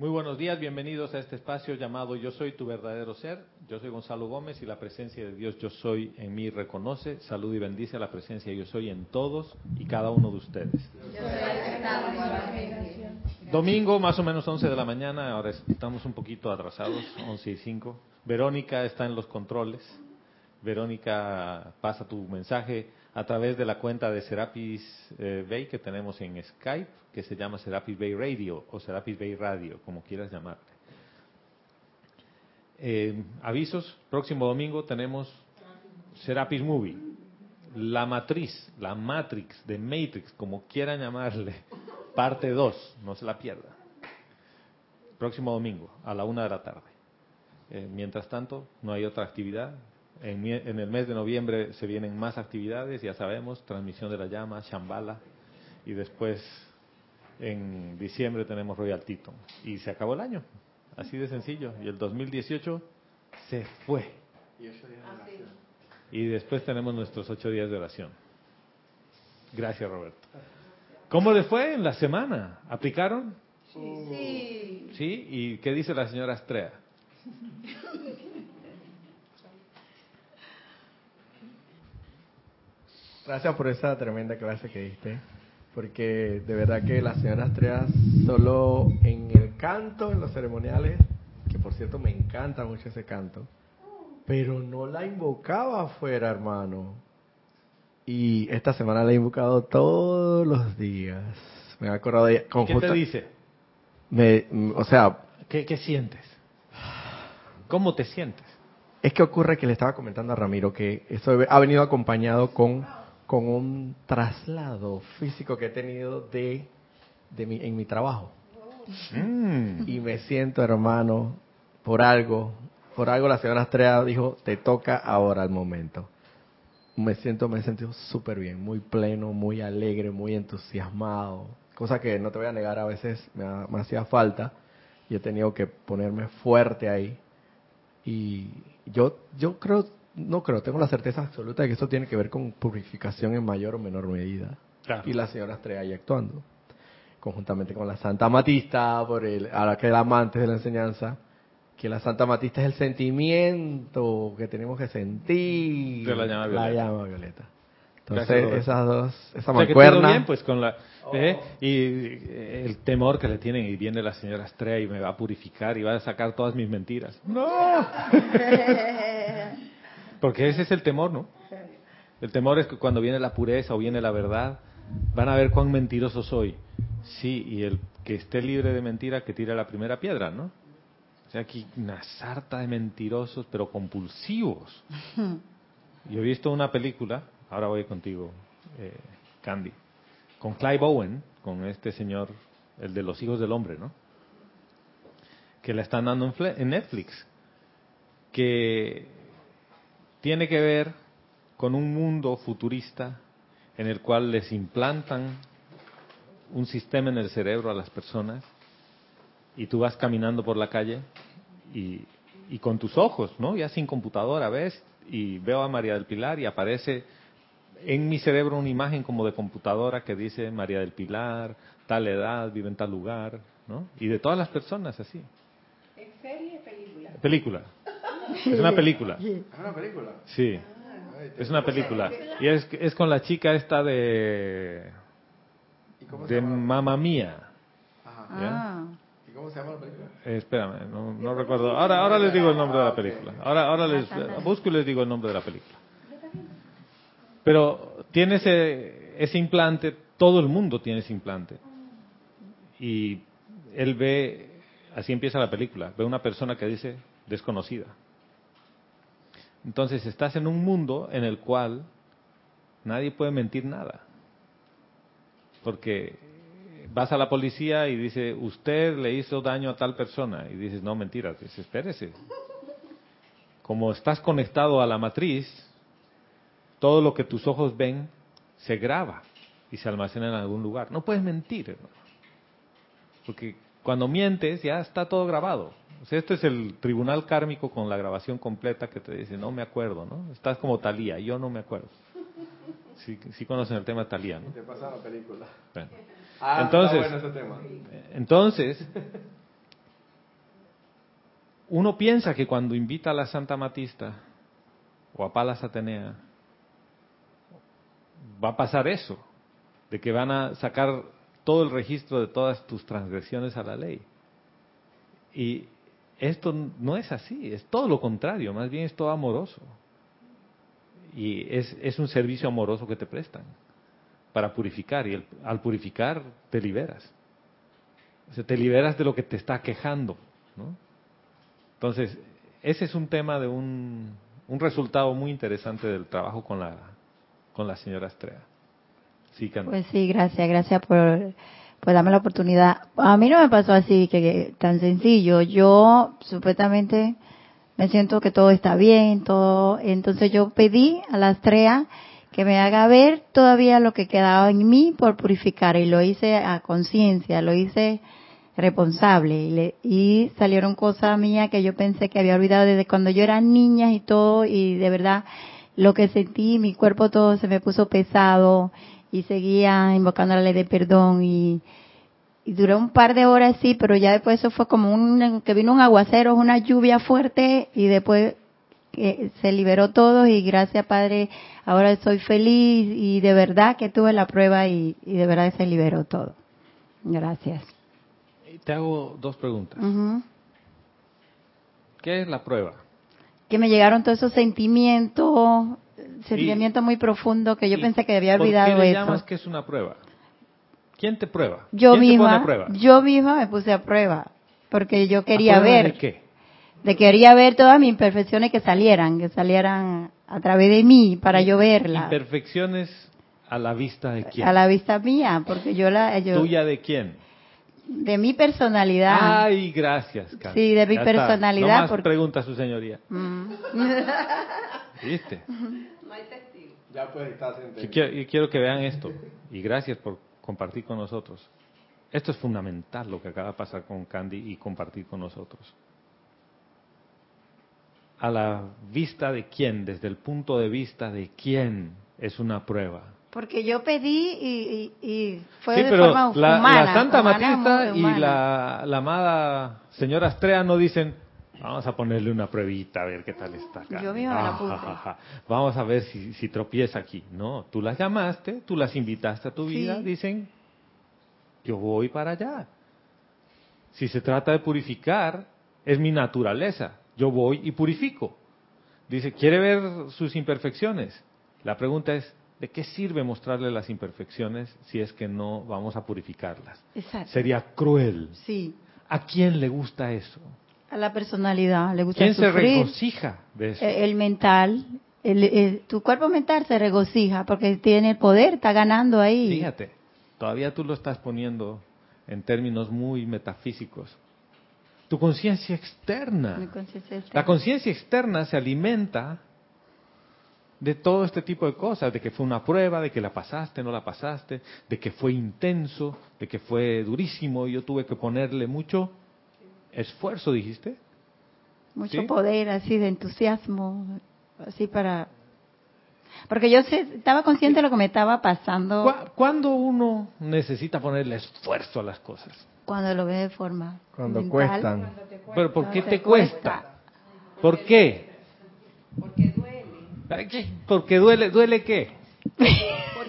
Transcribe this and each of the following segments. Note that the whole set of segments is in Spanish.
Muy buenos días, bienvenidos a este espacio llamado Yo Soy tu verdadero ser. Yo soy Gonzalo Gómez y la presencia de Dios Yo Soy en mí reconoce, salud y bendice a la presencia Yo Soy en todos y cada uno de ustedes. Domingo, más o menos 11 de la mañana, ahora estamos un poquito atrasados, 11 y 5. Verónica está en los controles. Verónica pasa tu mensaje a través de la cuenta de Serapis eh, Bay que tenemos en Skype, que se llama Serapis Bay Radio o Serapis Bay Radio, como quieras llamarle. Eh, avisos, próximo domingo tenemos Serapis Movie, La Matriz, la Matrix, de Matrix, como quieran llamarle, parte 2, no se la pierda. Próximo domingo, a la una de la tarde. Eh, mientras tanto, no hay otra actividad, en, el mes de noviembre se vienen más actividades, ya sabemos, transmisión de la llama, Shambhala, y después en diciembre tenemos Royal Teton. Y se acabó el año, así de sencillo. Y el 2018 se fue. Y después tenemos nuestros ocho días de oración. Gracias, Roberto. ¿Cómo le fue en la semana? ¿Aplicaron? Sí. ¿Sí? ¿Y qué dice la señora Astrea? Gracias por esa tremenda clase que diste, porque de verdad que la señora Astrea solo en el canto, en los ceremoniales, que por cierto me encanta mucho ese canto, pero no la invocaba afuera, hermano. Y esta semana la he invocado todos los días. Me he acordado de ella. ¿Qué te dice? Me, o sea... ¿Qué, ¿Qué sientes? ¿Cómo te sientes? Es que ocurre que le estaba comentando a Ramiro que eso ha venido acompañado con con un traslado físico que he tenido de, de mi, en mi trabajo. Mm. Y me siento, hermano, por algo, por algo la señora Estrella dijo, te toca ahora el momento. Me siento, me he sentido súper bien, muy pleno, muy alegre, muy entusiasmado, cosa que no te voy a negar, a veces me, me hacía falta y he tenido que ponerme fuerte ahí. Y yo, yo creo no creo, tengo la certeza absoluta de que esto tiene que ver con purificación en mayor o menor medida. Y la señora Estrella ahí actuando, conjuntamente con la Santa Matista, por el, ahora que era amante de la enseñanza, que la Santa Matista es el sentimiento que tenemos que sentir. De la llama violeta. Entonces, esas dos, esa mancuerna. bien, pues con la. ¿eh? Y el temor que le tienen, y viene la señora Estrella y me va a purificar y va a sacar todas mis mentiras. ¡No! Porque ese es el temor, ¿no? El temor es que cuando viene la pureza o viene la verdad, van a ver cuán mentiroso soy. Sí, y el que esté libre de mentira, que tire la primera piedra, ¿no? O sea, aquí una sarta de mentirosos, pero compulsivos. Yo he visto una película, ahora voy contigo, eh, Candy, con Clive Owen, con este señor, el de los hijos del hombre, ¿no? Que la están dando en Netflix. Que tiene que ver con un mundo futurista en el cual les implantan un sistema en el cerebro a las personas y tú vas caminando por la calle y, con tus ojos, ¿no? Ya sin computadora ves y veo a María del Pilar y aparece en mi cerebro una imagen como de computadora que dice María del Pilar, tal edad, vive en tal lugar, ¿no? Y de todas las personas así. ¿En serie película? Película. Es una película. ¿Es una película? Sí. Es una película. Y es, es con la chica esta de... de Mamma Mía. Ah. ¿Y cómo se llama la película? Eh, espérame, no, no recuerdo. Ahora, ahora les digo el nombre de la película. Ahora, ahora les busco y les digo el nombre de la película. Pero tiene ese, ese implante, todo el mundo tiene ese implante. Y él ve, así empieza la película, ve una persona que dice desconocida. Entonces estás en un mundo en el cual nadie puede mentir nada. Porque vas a la policía y dice, usted le hizo daño a tal persona. Y dices, no, mentira, espérese. Como estás conectado a la matriz, todo lo que tus ojos ven se graba y se almacena en algún lugar. No puedes mentir, Porque cuando mientes ya está todo grabado este es el tribunal kármico con la grabación completa que te dice, no me acuerdo, ¿no? Estás como Talía, yo no me acuerdo. Sí, sí conocen el tema de Talía, ¿no? Te pasa la película. Ah, entonces, entonces, uno piensa que cuando invita a la Santa Matista o a Palas Atenea, va a pasar eso, de que van a sacar todo el registro de todas tus transgresiones a la ley. Y esto no es así, es todo lo contrario, más bien es todo amoroso. Y es, es un servicio amoroso que te prestan para purificar, y al purificar te liberas. O sea, te liberas de lo que te está quejando. ¿no? Entonces, ese es un tema de un, un resultado muy interesante del trabajo con la, con la señora Estrella. Sí, pues sí, gracias, gracias por, por darme la oportunidad. A mí no me pasó así, que, tan sencillo. Yo supuestamente me siento que todo está bien, todo. Entonces yo pedí a la estrella que me haga ver todavía lo que quedaba en mí por purificar y lo hice a conciencia, lo hice responsable y, salieron cosas mías que yo pensé que había olvidado desde cuando yo era niña y todo y de verdad lo que sentí, mi cuerpo todo se me puso pesado y seguía invocando la ley de perdón y, y duró un par de horas sí, pero ya después eso fue como un que vino un aguacero, una lluvia fuerte y después que se liberó todo y gracias Padre, ahora estoy feliz y de verdad que tuve la prueba y, y de verdad se liberó todo. Gracias te hago dos preguntas. ¿Qué es la prueba? Que me llegaron todos esos sentimientos, sentimientos muy profundos que yo pensé que había olvidado ¿por qué le llamas que es una prueba? ¿Quién te prueba? Yo ¿Quién misma, te pone prueba? yo misma me puse a prueba porque yo quería ver. ¿De qué? De quería ver todas mis imperfecciones que salieran, que salieran a través de mí para yo verlas. Imperfecciones a la vista de quién? A la vista mía, porque yo la yo, ¿Tuya de quién? de mi personalidad. Ay, gracias, Carlos. Sí, de mi Ya personalidad. Está. No más porque- pregunta su señoría. Mm. ¿Viste? Testigo. Ya pues estás Yo quiero, yo quiero que vean esto. Y gracias por compartir con nosotros. Esto es fundamental lo que acaba de pasar con Candy y compartir con nosotros. A la vista de quién, desde el punto de vista de quién es una prueba. Porque yo pedí y, y- y fue sí, de pero forma la, humana. la Santa humana, Matista y la, la amada señora Astrea no dicen, vamos a ponerle una pruebita a ver qué tal está acá. Yo misma Ah, ja, ja. Vamos a ver si, si tropieza aquí. No, tú las llamaste, tú las invitaste a tu Sí. vida, dicen, yo voy para allá. Si se trata de purificar, es mi naturaleza. Yo voy y purifico. Dice, ¿quiere ver sus imperfecciones? La pregunta es, ¿de qué sirve mostrarle las imperfecciones si es que no vamos a purificarlas? Exacto. Sería cruel. Sí. ¿A quién le gusta eso? A la personalidad le gusta ¿Quién se sufrir. regocija de eso? Eh, El mental, el- el- tu cuerpo mental se regocija porque tiene el poder, está ganando ahí. Fíjate, todavía tú lo estás poniendo en términos muy metafísicos. Tu conciencia externa. La conciencia externa se alimenta de todo este tipo de cosas, de que fue una prueba, de que la pasaste, no la pasaste, de que fue intenso, de que fue durísimo y yo tuve que ponerle mucho esfuerzo, dijiste. mucho ¿Sí? poder así de entusiasmo, así para... Porque yo sé- estaba consciente de lo que me estaba pasando ¿Cu- ¿Cuándo uno necesita ponerle esfuerzo a las cosas? cuando lo ve de forma Cuando mental. cuestan. ¿Pero por qué te te cuesta? ¿Por qué? Porque duele. Ay, ¿qué? ¿Porque duele? ¿Duele qué?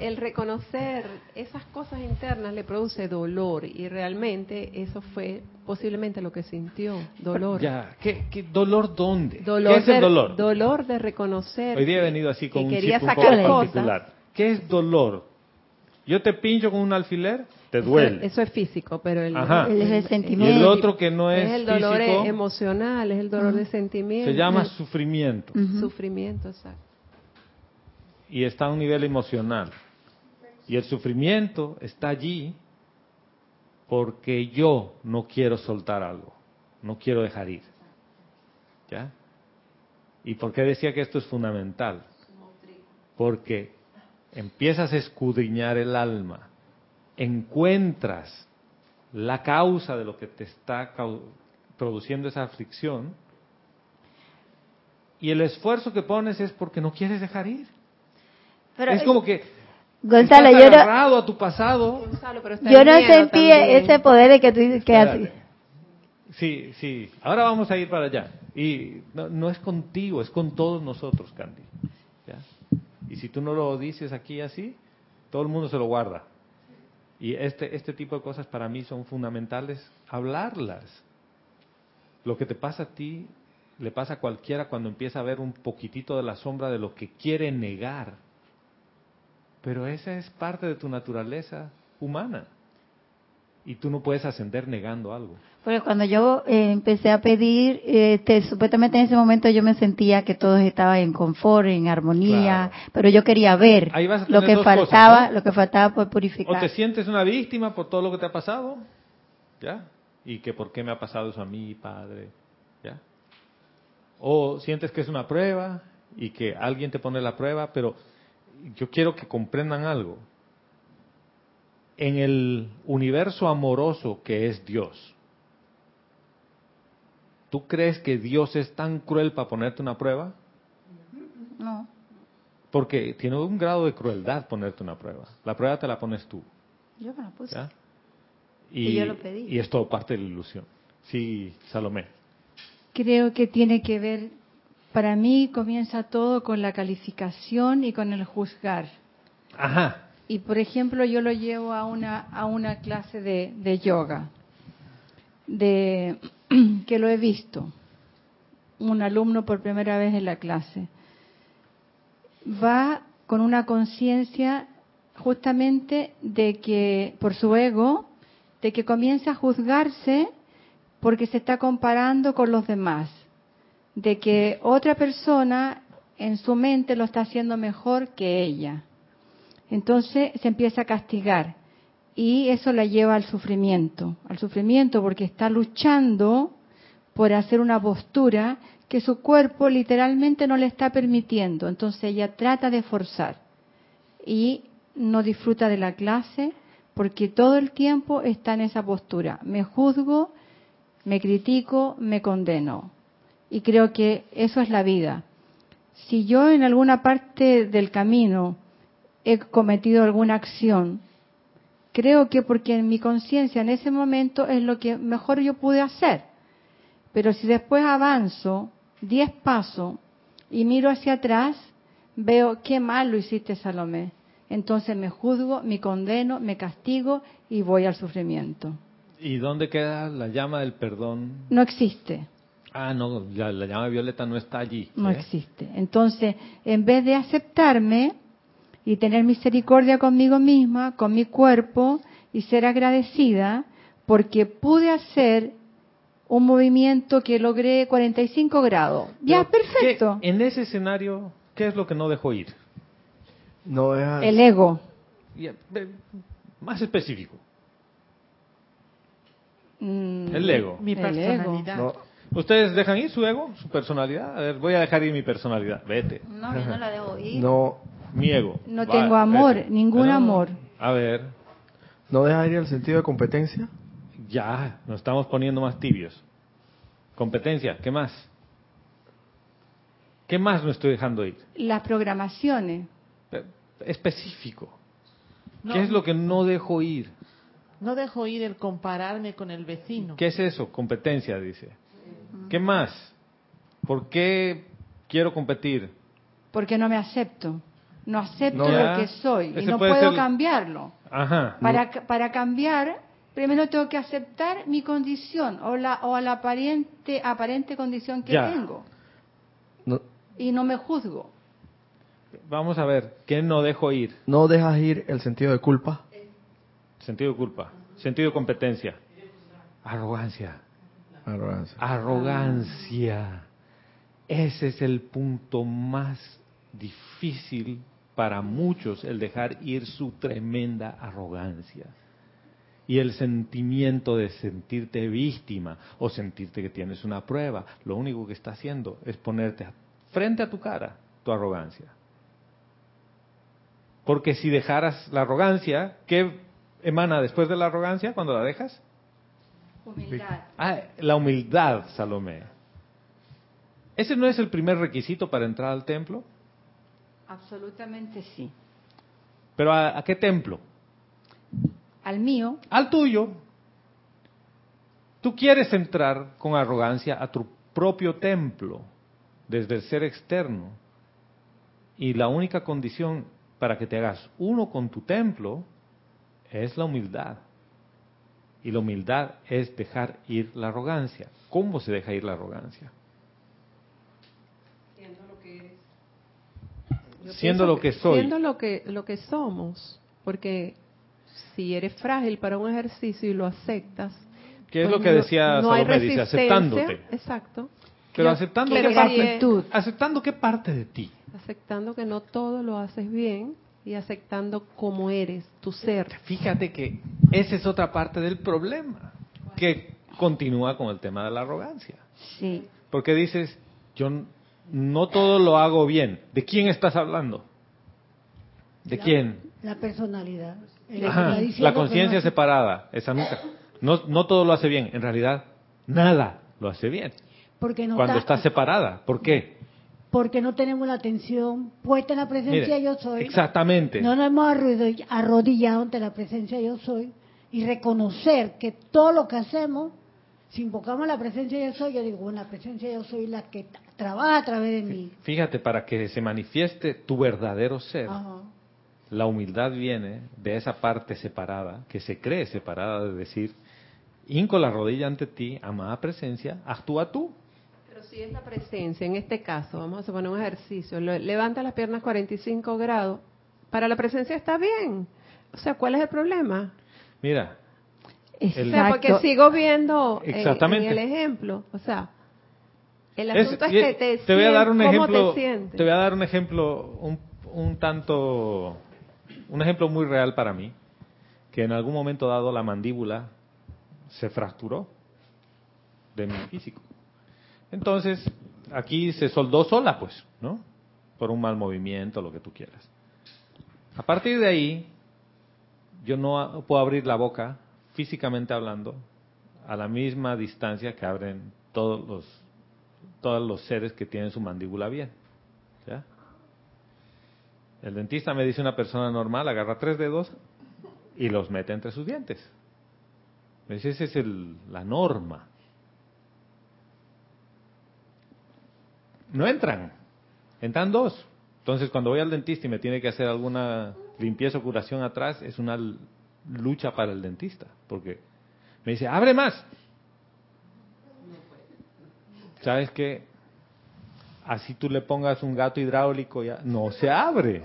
El reconocer esas cosas internas le produce dolor y realmente eso fue posiblemente lo que sintió, dolor. Ya, ¿qué, qué dolor dónde? Dolor ¿Qué es el de, dolor? dolor de reconocer. Hoy día he que- venido así con que un quería chip un sacar poco cosas. particular. ¿Qué es dolor? Yo te pincho con un alfiler, te duele. Eso, es físico, pero el, Ajá. El y resentimiento. el otro que no es, es el dolor físico emocional, es el dolor de sentimiento. se llama sufrimiento sufrimiento, exacto. y está a un nivel emocional. Y el sufrimiento está allí porque yo no quiero soltar algo, no quiero dejar ir. ¿Ya? ¿Y por qué decía que esto es fundamental? Porque empiezas a escudriñar el alma, encuentras la causa de lo que te está produciendo esa aflicción y el esfuerzo que pones es porque no quieres dejar ir. Pero, es como que Gonzalo, estás yo no, agarrado a tu pasado. Gonzalo, pero está yo no sentí también. ese poder de que tú dices que así. Sí, sí. Ahora vamos a ir para allá. Y no, es contigo, es con todos nosotros, Candy. Y si tú no lo dices aquí así, todo el mundo se lo guarda. Y este, este tipo de cosas para mí son fundamentales hablarlas. Lo que te pasa a ti le pasa a cualquiera cuando empieza a ver un poquitito de la sombra de lo que quiere negar. Pero esa es parte de tu naturaleza humana. Y tú no puedes ascender negando algo. Porque cuando yo eh, empecé a pedir, este, supuestamente en ese momento yo me sentía que todo estaba en confort, en armonía, pero yo quería ver lo que faltaba, lo que faltaba por purificar. O te sientes una víctima por todo lo que te ha pasado, ¿ya? Y que por qué me ha pasado eso a mí, padre, ¿ya? O sientes que es una prueba y que alguien te pone la prueba, pero yo quiero que comprendan algo. En el universo amoroso que es Dios, ¿Tú crees que Dios es tan cruel para ponerte una prueba? No. Porque tiene un grado de crueldad ponerte una prueba. La prueba te la pones tú. Yo me la puse. Y, yo lo pedí. Y es todo parte de la ilusión. Sí, Salomé. Creo que tiene que ver, para mí comienza todo con la calificación y con el juzgar. Ajá. Y por ejemplo, yo lo llevo a una, a una clase de, de yoga. De que lo he visto, un alumno por primera vez en la clase, va con una conciencia justamente de que, por su ego, de que comienza a juzgarse porque se está comparando con los demás, de que otra persona en su mente lo está haciendo mejor que ella. Entonces se empieza a castigar y eso la lleva al sufrimiento, al sufrimiento porque está luchando por hacer una postura que su cuerpo literalmente no le está permitiendo. Entonces ella trata de forzar y no disfruta de la clase porque todo el tiempo está en esa postura. Me juzgo, me critico, me condeno. Y creo que eso es la vida. Si yo en alguna parte del camino he cometido alguna acción Creo que porque en mi conciencia en ese momento es lo que mejor yo pude hacer. Pero si después avanzo diez pasos y miro hacia atrás, veo qué mal lo hiciste Salomé. Entonces me juzgo, me condeno, me castigo y voy al sufrimiento. ¿Y dónde queda la llama del perdón? No existe. Ah, no, la, llama violeta no está allí. No existe. Entonces, en vez de aceptarme, y tener misericordia conmigo misma, con mi cuerpo y ser agradecida porque pude hacer un movimiento que logré 45 grados. Ya, perfecto. en ese escenario, ¿qué es lo que no dejó ir? No El ego. Más específico. Mm, el ego. Mi personalidad. ¿Ustedes dejan ir su ego, su personalidad? A ver, voy a dejar ir mi personalidad. Vete. No, yo no la dejo ir. No, mi ego. No tengo amor, ningún amor. A ver. ¿No deja ir el sentido de competencia? Ya, nos estamos poniendo más tibios. Competencia, ¿qué más? ¿Qué más no estoy dejando ir? Las programaciones. Específico. ¿Qué es lo que no dejo ir? No dejo ir el compararme con el vecino. ¿Qué es eso? Competencia, dice. ¿Qué más? ¿Por qué quiero competir? Porque no me acepto no acepto lo que soy y no puedo cambiarlo. Para, para cambiar, primero tengo que aceptar mi condición o la, o la aparente, aparente condición que tengo. Y no me juzgo. Vamos a ver, ¿qué no dejo ir? ¿No dejas ir el sentido de culpa? Sentido de culpa, sentido de competencia, arrogancia. Arrogancia. Arrogancia. Ese es el punto más difícil para muchos el dejar ir su tremenda arrogancia y el sentimiento de sentirte víctima o sentirte que tienes una prueba. Lo único que está haciendo es ponerte frente a tu cara tu arrogancia. Porque si dejaras la arrogancia, ¿qué emana después de la arrogancia cuando la dejas? Humildad. Ah, la humildad, Salomé. ¿Ese no es el primer requisito para entrar al templo? Absolutamente sí. ¿Pero a, qué templo? Al mío. Al tuyo. Tú quieres entrar con arrogancia a tu propio templo desde el ser externo y la única condición para que te hagas uno con tu templo es la humildad. Y la humildad es dejar ir la arrogancia. ¿Cómo se deja ir la arrogancia? Siendo lo que Siendo lo que soy. Siendo lo que, lo que somos. Porque si eres frágil para un ejercicio y lo aceptas. ¿Qué es lo pues que decía no, Salomé? Dice, aceptándote. Exacto. Pero aceptando qué parte, aceptando qué parte de ti. Aceptando que no todo lo haces bien y aceptando cómo eres, tu ser. Fíjate que esa es otra parte del problema, que continúa con el tema de la arrogancia. Sí. Porque dices, yo no todo lo hago bien. ¿De quién estás hablando? ¿De quién? La personalidad. la conciencia separada, esa nunca. No, no todo lo hace bien, en realidad nada lo hace bien. Porque no cuando está, separada. ¿Por qué? Porque no tenemos la atención puesta en la presencia yo soy. Exactamente. No nos hemos arrodillado ante la presencia yo soy y reconocer que todo lo que hacemos, si invocamos la presencia yo soy, yo digo, bueno, la presencia yo soy la que trabaja a través de mí. Fíjate, para que se manifieste tu verdadero ser, la humildad viene de esa parte separada, que se cree separada de decir, hinco la rodilla ante ti, amada presencia, actúa tú si es la presencia, en este caso, vamos a poner un ejercicio, levanta las piernas 45 grados, para la presencia está bien. O sea, ¿cuál es el problema? Mira. porque sigo viendo en, el ejemplo, o sea, el asunto es, que te, te voy a dar un ejemplo, te, voy a dar un ejemplo un, un tanto un ejemplo muy real para mí, que en algún momento dado la mandíbula se fracturó de mi físico. Entonces, aquí se soldó sola, pues, ¿no? Por un mal movimiento, lo que tú quieras. A partir de ahí, yo no puedo abrir la boca, físicamente hablando, a la misma distancia que abren todos los, todos los seres que tienen su mandíbula bien. El dentista me dice una persona normal, agarra tres dedos y los mete entre sus dientes. Me dice, esa es el, la norma. No entran, entran dos. Entonces, cuando voy al dentista y me tiene que hacer alguna limpieza o curación atrás, es una lucha para el dentista, porque me dice, abre más. ¿Sabes qué? Así tú le pongas un gato hidráulico, ya no se abre,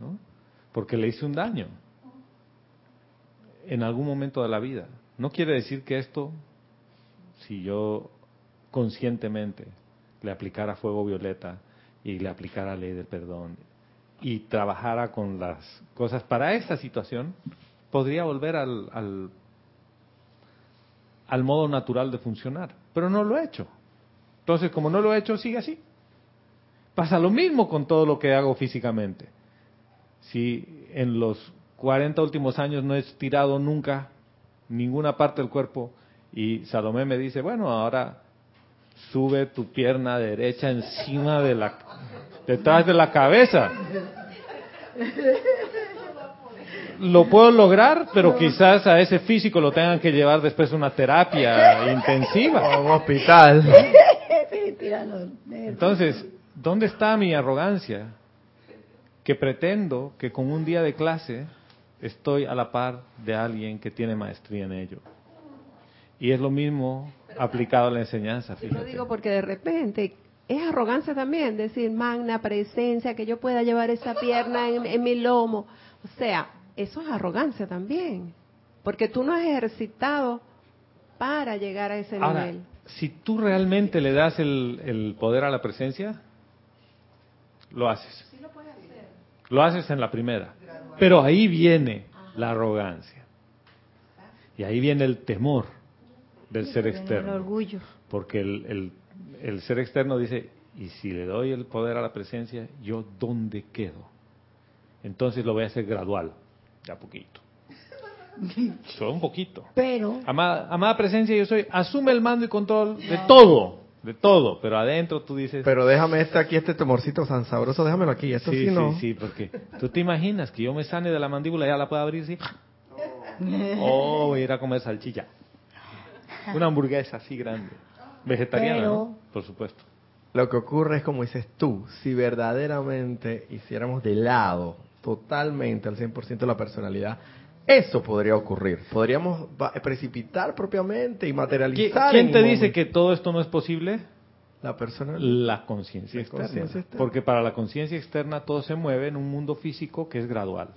¿no? porque le hice un daño en algún momento de la vida. No quiere decir que esto, si yo conscientemente le aplicara fuego violeta y le aplicara ley del perdón y trabajara con las cosas para esta situación, podría volver al, al, al modo natural de funcionar. Pero no lo he hecho. Entonces, como no lo he hecho, sigue así. Pasa lo mismo con todo lo que hago físicamente. Si en los 40 últimos años no he estirado nunca ninguna parte del cuerpo y Salomé me dice, bueno, ahora sube tu pierna derecha encima de la, detrás de la cabeza. Lo puedo lograr, pero quizás a ese físico lo tengan que llevar después a una terapia intensiva. A un hospital. Entonces, ¿dónde está mi arrogancia? Que pretendo que con un día de clase estoy a la par de alguien que tiene maestría en ello. Y es lo mismo aplicado a la enseñanza. Yo lo digo porque de repente es arrogancia también decir magna presencia, que yo pueda llevar esa pierna en, mi lomo. O sea, eso es arrogancia también. Porque tú no has ejercitado para llegar a ese nivel. Si tú realmente le das el, poder a la presencia, lo haces. lo puedes hacer. Lo haces en la primera. Pero ahí viene la arrogancia. Y ahí viene el temor del ser externo. orgullo. Porque el, el, ser externo dice, y si le doy el poder a la presencia, ¿yo dónde quedo? Entonces lo voy a hacer gradual, de a poquito. Solo un poquito. Pero. Amada, amada presencia, yo soy, asume el mando y control de todo, de todo, pero adentro tú dices. Pero déjame este aquí, este temorcito tan sabroso, déjamelo aquí, esto sí, sí, Sí, sí, porque tú te imaginas que yo me sane de la mandíbula y ya la puedo abrir, sí. Oh, voy a ir a comer salchicha. Una hamburguesa así grande. Vegetariana, ¿no? Por supuesto. Lo que ocurre es como dices tú, si verdaderamente hiciéramos de lado totalmente al 100% la personalidad, eso podría ocurrir. Podríamos precipitar propiamente y materializar. ¿Quién te dice que todo esto no es posible? La persona. La conciencia externa. Porque para la conciencia externa todo se mueve en un mundo físico que es gradual.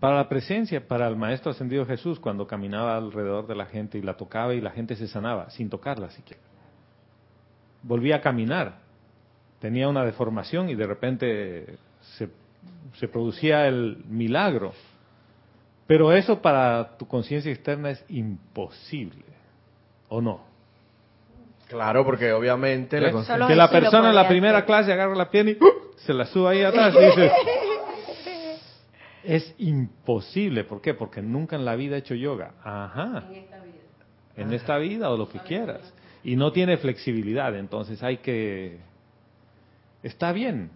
Para la presencia, para el Maestro Ascendido Jesús, cuando caminaba alrededor de la gente y la tocaba y la gente se sanaba, sin tocarla siquiera. Volvía a caminar. Tenía una deformación y de repente se, se producía el milagro pero eso para tu conciencia externa es imposible, ¿o no? Claro, porque obviamente la que la persona en la primera clase agarra la pierna y ¡uh! se la sube ahí atrás y dice, es imposible, ¿por qué? Porque nunca en la vida he hecho yoga. Ajá. En esta vida. En esta vida o lo que quieras. Y no tiene flexibilidad, entonces hay que... Está bien,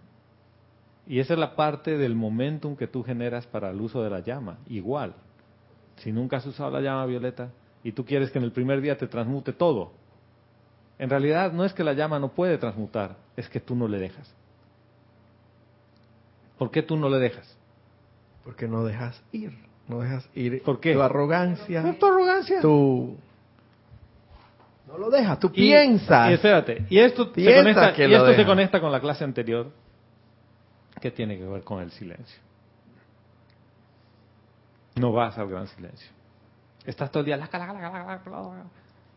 y esa es la parte del momentum que tú generas para el uso de la llama. Igual, si nunca has usado la llama violeta y tú quieres que en el primer día te transmute todo, en realidad no es que la llama no puede transmutar, es que tú no le dejas. ¿Por qué tú no le dejas? Porque no dejas ir, no dejas ir. ¿Por qué? Tu arrogancia. tu arrogancia. Tu no lo dejas, tú piensas. Y espérate, y esto, se conecta, y esto se conecta con la clase anterior ¿Qué tiene que ver con el silencio? No vas al gran silencio. Estás todo el día...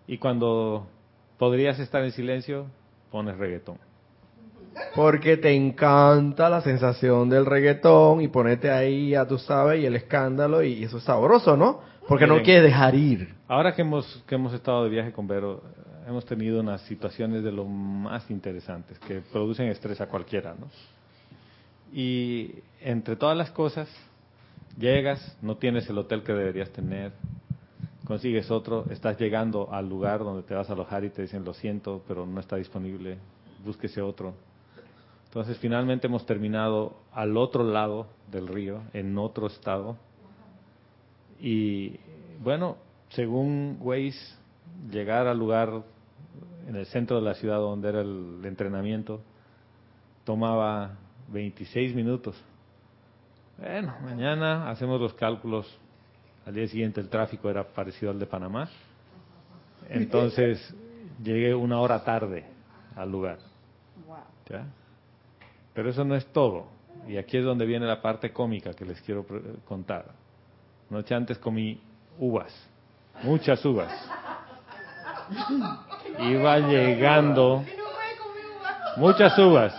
Y cuando podrías estar en silencio, pones reggaetón. Porque te encanta la sensación del reggaetón y ponete ahí, ya tú sabes, y el escándalo, y eso es sabroso, ¿no? Porque no quieres dejar ir. Ahora que hemos, que hemos estado de viaje con Vero, hemos tenido unas situaciones de lo más interesantes que producen estrés a cualquiera, ¿no? Y entre todas las cosas, llegas, no tienes el hotel que deberías tener, consigues otro, estás llegando al lugar donde te vas a alojar y te dicen lo siento, pero no está disponible, búsquese otro. Entonces finalmente hemos terminado al otro lado del río, en otro estado. Y bueno, según Waze, llegar al lugar en el centro de la ciudad donde era el entrenamiento tomaba 26 minutos. Bueno, mañana hacemos los cálculos. Al día siguiente el tráfico era parecido al de Panamá. Entonces llegué una hora tarde al lugar. Pero eso no es todo. Y aquí es donde viene la parte cómica que les quiero contar. Noche antes comí uvas, muchas uvas. Iba llegando, muchas uvas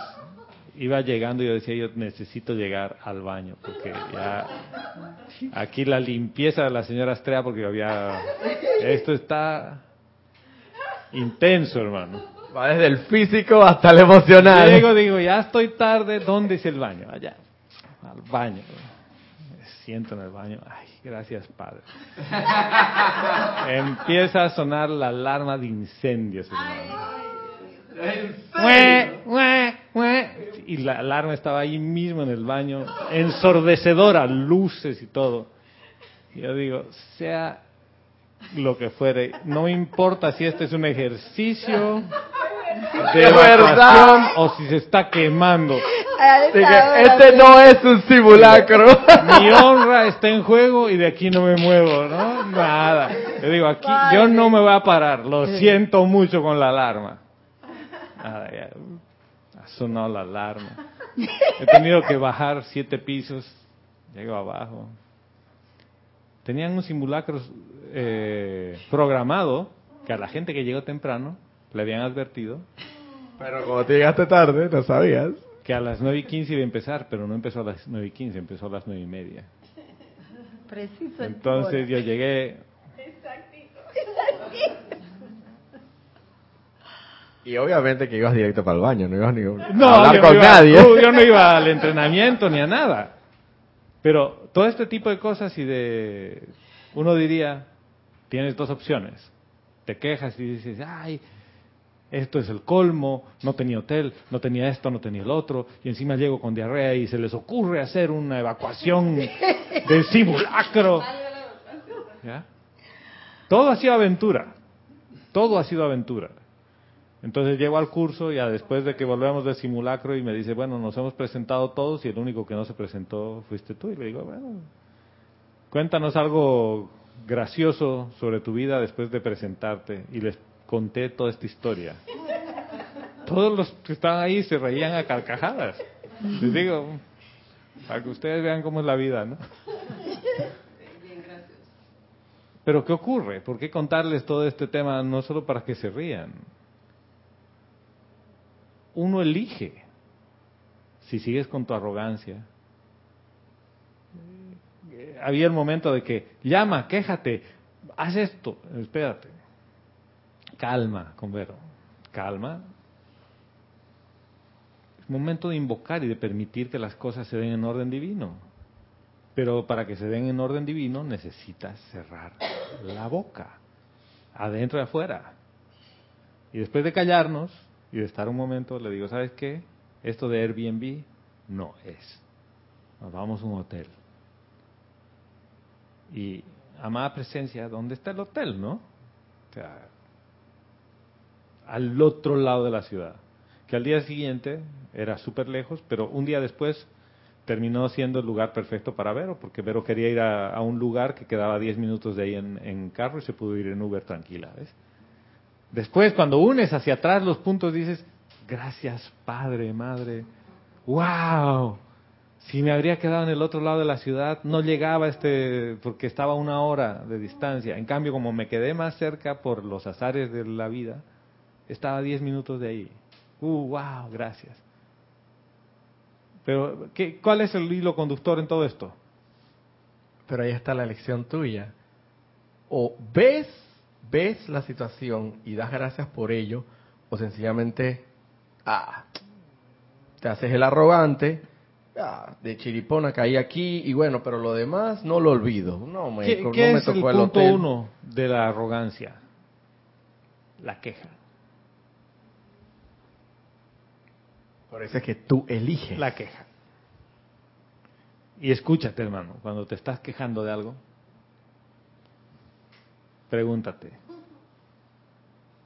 iba llegando y yo decía, yo necesito llegar al baño, porque ya aquí la limpieza de la señora Estrella, porque había, esto está intenso, hermano. Va desde el físico hasta el emocional. Llego, digo, ya estoy tarde, ¿dónde es el baño? Allá, al baño. Me siento en el baño, ay, gracias Padre. Empieza a sonar la alarma de incendios. Y la alarma estaba ahí mismo en el baño, ensordecedora, luces y todo. Y yo digo, sea lo que fuere, no importa si este es un ejercicio de evacuación o si se está quemando. este no es un simulacro. Mi honra está en juego y de aquí no me muevo, ¿no? Nada. Yo digo, aquí yo no me voy a parar. Lo siento mucho con la alarma. Nada, ya, ha sonado la alarma. He tenido que bajar siete pisos, llego abajo. Tenían un simulacro eh, programado que a la gente que llegó temprano le habían advertido. Pero como te llegaste tarde, no sabías. Que a las nueve y quince iba a empezar, pero no empezó a las nueve y quince, empezó a las nueve y media. Preciso. Entonces yo llegué. Exactito. Y obviamente que ibas directo para el baño, no ibas ni a hablar con nadie. yo no iba al entrenamiento ni a nada. Pero todo este tipo de cosas y de... Uno diría, tienes dos opciones. Te quejas y dices, ay, esto es el colmo, no tenía hotel, no tenía esto, no tenía el otro, y encima llego con diarrea y se les ocurre hacer una evacuación del simulacro. ¿Ya? Todo ha sido aventura. Todo ha sido aventura. Entonces llego al curso ya después de que volvemos del simulacro y me dice, bueno, nos hemos presentado todos y el único que no se presentó fuiste tú. Y le digo, bueno, cuéntanos algo gracioso sobre tu vida después de presentarte. Y les conté toda esta historia. Todos los que estaban ahí se reían a carcajadas. Les digo, para que ustedes vean cómo es la vida, ¿no? Pero ¿qué ocurre? ¿Por qué contarles todo este tema no solo para que se rían? Uno elige si sigues con tu arrogancia. Había el momento de que llama, quéjate, haz esto, espérate. Calma, convero, calma. Es momento de invocar y de permitir que las cosas se den en orden divino. Pero para que se den en orden divino necesitas cerrar la boca, adentro y afuera. Y después de callarnos y de estar un momento, le digo, ¿sabes qué? Esto de Airbnb no es. Nos vamos a un hotel. Y, amada presencia, ¿dónde está el hotel, no? O sea, al otro lado de la ciudad. Que al día siguiente era súper lejos, pero un día después terminó siendo el lugar perfecto para Vero, porque Vero quería ir a, un lugar que quedaba 10 minutos de ahí en, carro y se pudo ir en Uber tranquila. ¿ves? Después, cuando unes hacia atrás los puntos, dices, gracias Padre, Madre, wow, si me habría quedado en el otro lado de la ciudad, no llegaba este, porque estaba a una hora de distancia. En cambio, como me quedé más cerca por los azares de la vida, estaba a 10 minutos de ahí. Uh, wow, gracias. Pero, ¿qué, ¿cuál es el hilo conductor en todo esto? Pero ahí está la lección tuya. O ves, ves la situación y das gracias por ello, o sencillamente, ah, te haces el arrogante, ah, de chiripona caí aquí y bueno, pero lo demás no lo olvido. No me, ¿Qué, ¿qué es el punto uno de la arrogancia? La queja. Por eso es que tú eliges. La queja. Y escúchate, hermano, cuando te estás quejando de algo, pregúntate,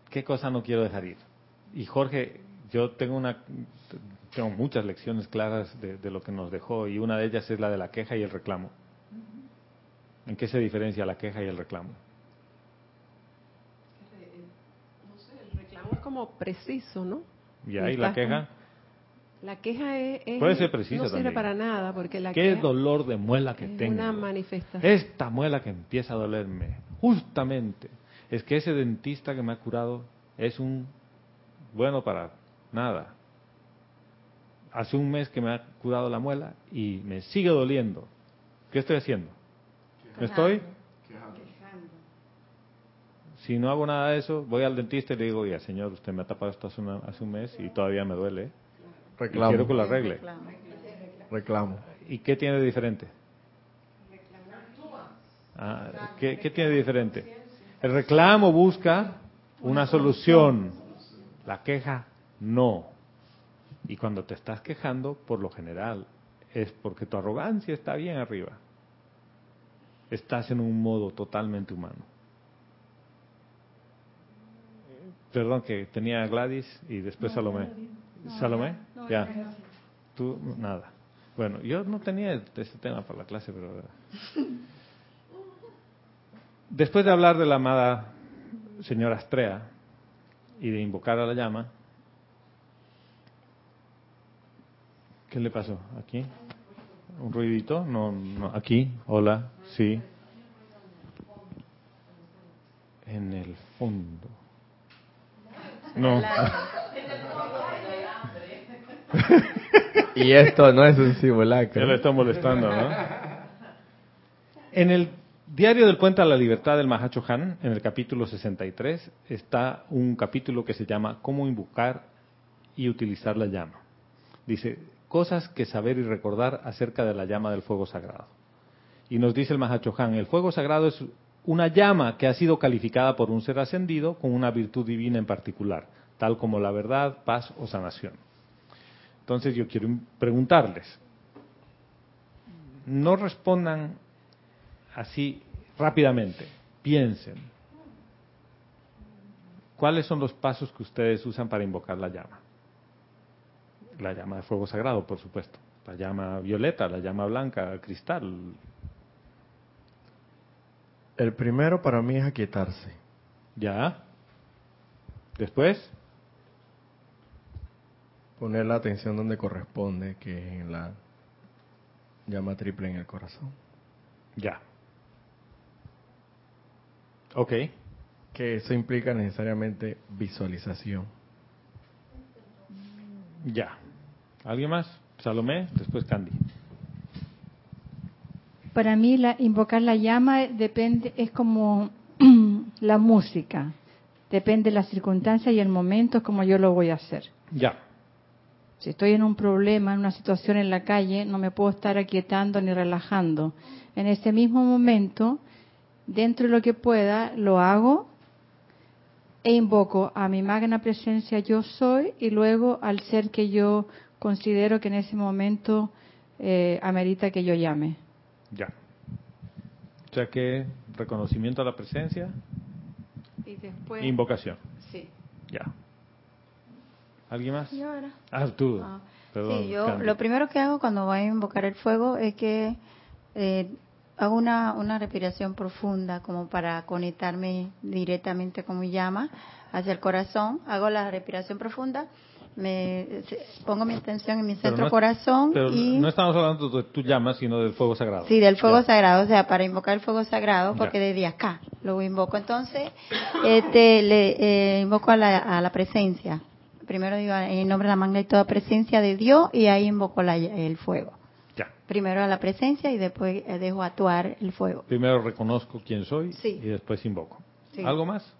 ¿qué cosa no quiero dejar ir? Y Jorge, yo tengo una tengo muchas lecciones claras de, de, lo que nos dejó y una de ellas es la de la queja y el reclamo. ¿En qué se diferencia la queja y el reclamo? No sé, el reclamo es como preciso, ¿no? Y ahí la queja. La queja es, Puede ser precisa no sirve para nada porque la qué dolor de muela que es tengo. Una manifestación. Esta muela que empieza a dolerme, justamente, es que ese dentista que me ha curado es un bueno para nada. Hace un mes que me ha curado la muela y me sigue doliendo. ¿Qué estoy haciendo? ¿Me estoy? Si no hago nada de eso, voy al dentista y le digo, ya señor, usted me ha tapado esto hace, hace un mes y todavía me duele. Reclamo. quiero que lo arregle. Reclamo. ¿Y qué tiene de diferente? Ah, ¿qué, ¿Qué tiene de diferente? El reclamo busca una solución. La queja no. Y cuando te estás quejando, por lo general, es porque tu arrogancia está bien arriba. Estás en un modo totalmente humano. Perdón que tenía Gladys y después Salomé. Salomé, ya. Tú, nada. Bueno, yo no tenía este tema para la clase, pero... Después de hablar de la amada señora Astrea y de invocar a la llama, ¿qué le pasó? ¿Aquí? ¿Un ruidito? No, no, aquí, hola, sí. En el fondo. No. y esto no es un simulacro. Ya le está molestando, ¿no? En el Diario del Puente a la Libertad del Mahacho Han, en el capítulo 63, está un capítulo que se llama Cómo invocar y utilizar la llama. Dice, cosas que saber y recordar acerca de la llama del fuego sagrado. Y nos dice el Mahacho Han, el fuego sagrado es una llama que ha sido calificada por un ser ascendido con una virtud divina en particular, tal como la verdad, paz o sanación. Entonces yo quiero preguntarles, no respondan así rápidamente, piensen, ¿cuáles son los pasos que ustedes usan para invocar la llama? La llama de fuego sagrado, por supuesto. La llama violeta, la llama blanca, cristal. El primero para mí es aquietarse. ¿Ya? Después. Poner la atención donde corresponde, que es en la llama triple en el corazón. Ya. Ok. Que eso implica necesariamente visualización. Ya. ¿Alguien más? Salomé, después Candy. Para mí la, invocar la llama depende, es como la música. Depende de las circunstancias y el momento, como yo lo voy a hacer. Ya. Si estoy en un problema, en una situación en la calle, no me puedo estar aquietando ni relajando. En ese mismo momento, dentro de lo que pueda, lo hago e invoco a mi magna presencia yo soy y luego al ser que yo considero que en ese momento eh, amerita que yo llame. Ya. O sea que reconocimiento a la presencia. Y después. Invocación. Sí. Ya. ¿Alguien más? Yo ahora. Ah, tú. Ah. Perdón, sí, yo lo primero que hago cuando voy a invocar el fuego es que eh, hago una, una respiración profunda como para conectarme directamente con mi llama hacia el corazón. Hago la respiración profunda, me pongo mi atención en mi centro no- corazón Pero y no estamos hablando de tu llama, sino del fuego sagrado. Sí, del fuego Ya. sagrado, o sea, para invocar el fuego sagrado, porque Ya. desde acá lo invoco. Entonces, este, le eh, invoco a la, a la presencia. Primero digo en nombre de la magna y toda presencia de Dios y ahí invoco la- el fuego. Ya. Primero a la presencia y después dejo actuar el fuego. Primero reconozco quién soy Sí. y después invoco. Sí. ¿Algo más?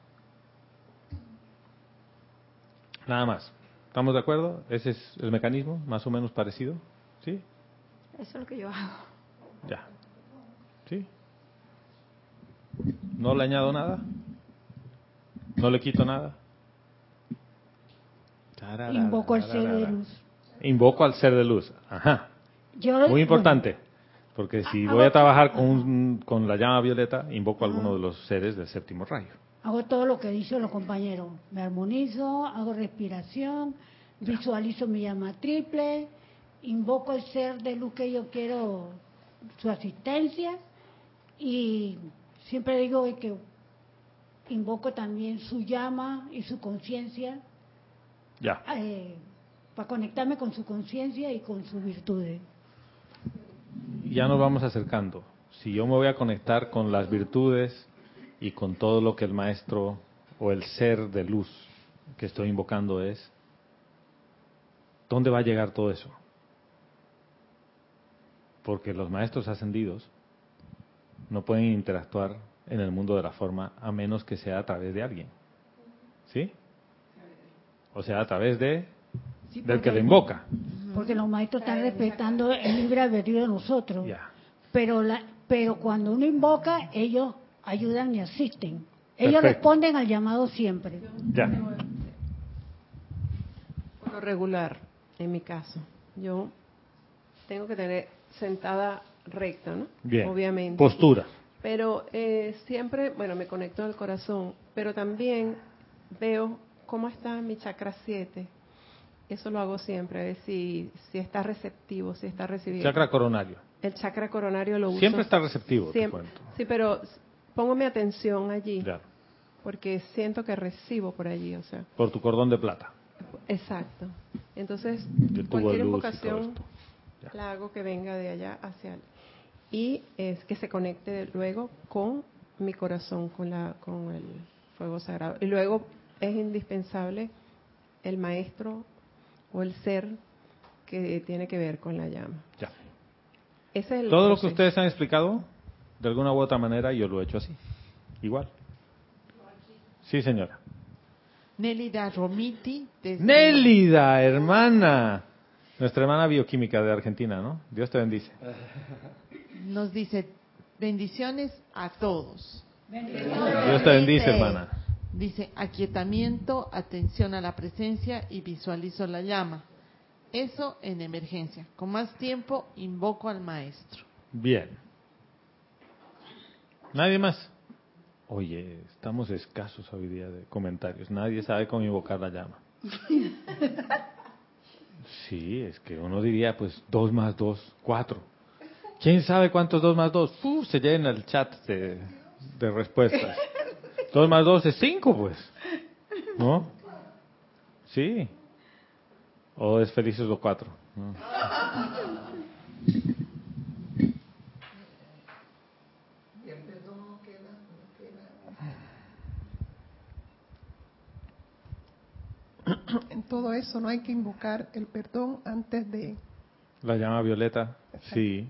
Nada más. ¿Estamos de acuerdo? Ese es el mecanismo, más o menos parecido. ¿Sí? Eso es lo que yo hago. Ya. ¿Sí? ¿No le añado nada? ¿No le quito nada? Invoco el ser de luz. Invoco al ser de luz. Ajá. Yo, Muy importante. Porque si voy a trabajar con, un- con la llama violeta, invoco a alguno de los seres del séptimo rayo. Hago todo lo que dicen los compañeros. Me armonizo, hago respiración, visualizo mi llama triple, invoco el ser de luz que yo quiero, su asistencia, y siempre digo que invoco también su llama y su conciencia Ya. eh, para conectarme con su conciencia y con sus virtudes. ya nos vamos acercando. Si yo me voy a conectar con las virtudes y con todo lo que el maestro o el ser de luz que estoy invocando es, ¿dónde va a llegar todo eso? Porque los maestros ascendidos no pueden interactuar en el mundo de la forma a menos que sea a través de alguien. ¿Sí? O sea, a través de del que lo invoca. Porque los maestros están respetando el libre albedrío de nosotros. Ya. Pero, la, pero cuando uno invoca, ellos ayudan y asisten. Ellos Perfecto. responden al llamado siempre. Ya. Por lo regular, en mi caso, yo tengo que tener sentada recta, ¿no? Bien. Obviamente. Postura. Pero eh, siempre, bueno, me conecto al corazón, pero también veo cómo está mi chakra 7. Eso lo hago siempre, a ver si, si está receptivo, si está recibiendo. Chakra coronario. El chakra coronario lo uso. Siempre está receptivo, te Siempre- cuento. Sí, pero pongo mi atención allí, Ya. porque siento que recibo por allí, o sea. Por tu cordón de plata. Exacto. Entonces, cualquier invocación la hago que venga de allá hacia él. Y es que se conecte luego con mi corazón, con, la, con el fuego sagrado. Y luego es indispensable el maestro o el ser que tiene que ver con la llama. Ya. Ese es el Todo lo que ustedes han explicado, de alguna u otra manera, yo lo he hecho así. Igual. Sí, señora. Nélida Romiti. desde- Nélida, hermana. Nuestra hermana bioquímica de Argentina, ¿no? Dios te bendice. Nos dice, bendiciones a todos. Dios te bendice, hermana. Dice, aquietamiento, atención a la presencia y visualizo la llama. Eso en emergencia. Con más tiempo, invoco al maestro. Bien. ¿Nadie más? Oye, estamos escasos hoy día de comentarios. Nadie sabe cómo invocar la llama. Sí, es que uno diría, pues, dos más dos, cuatro. ¿Quién sabe cuántos dos más dos? se llena el chat de, de respuestas. Dos más dos es cinco, pues. ¿No? Sí. ¿O es felices los cuatro? En todo eso no hay que invocar el perdón antes de... La llama violeta, sí.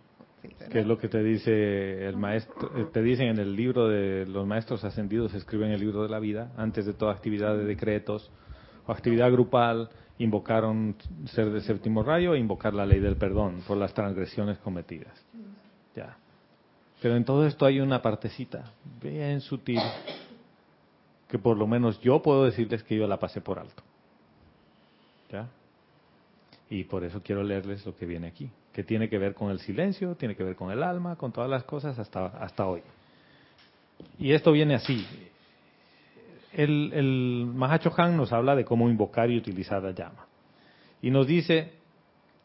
Que es lo que te dice el maestro, eh, te dicen en el libro de los maestros ascendidos, escriben el libro de la vida, antes de toda actividad de decretos o actividad grupal, invocaron ser de séptimo rayo e invocar la ley del perdón por las transgresiones cometidas. Ya. Pero en todo esto hay una partecita bien sutil que por lo menos yo puedo decirles que yo la pasé por alto. ¿Ya? Y por eso quiero leerles lo que viene aquí que tiene que ver con el silencio, tiene que ver con el alma, con todas las cosas hasta, hasta hoy. Y esto viene así. El, el Mahacho Han nos habla de cómo invocar y utilizar la llama. Y nos dice,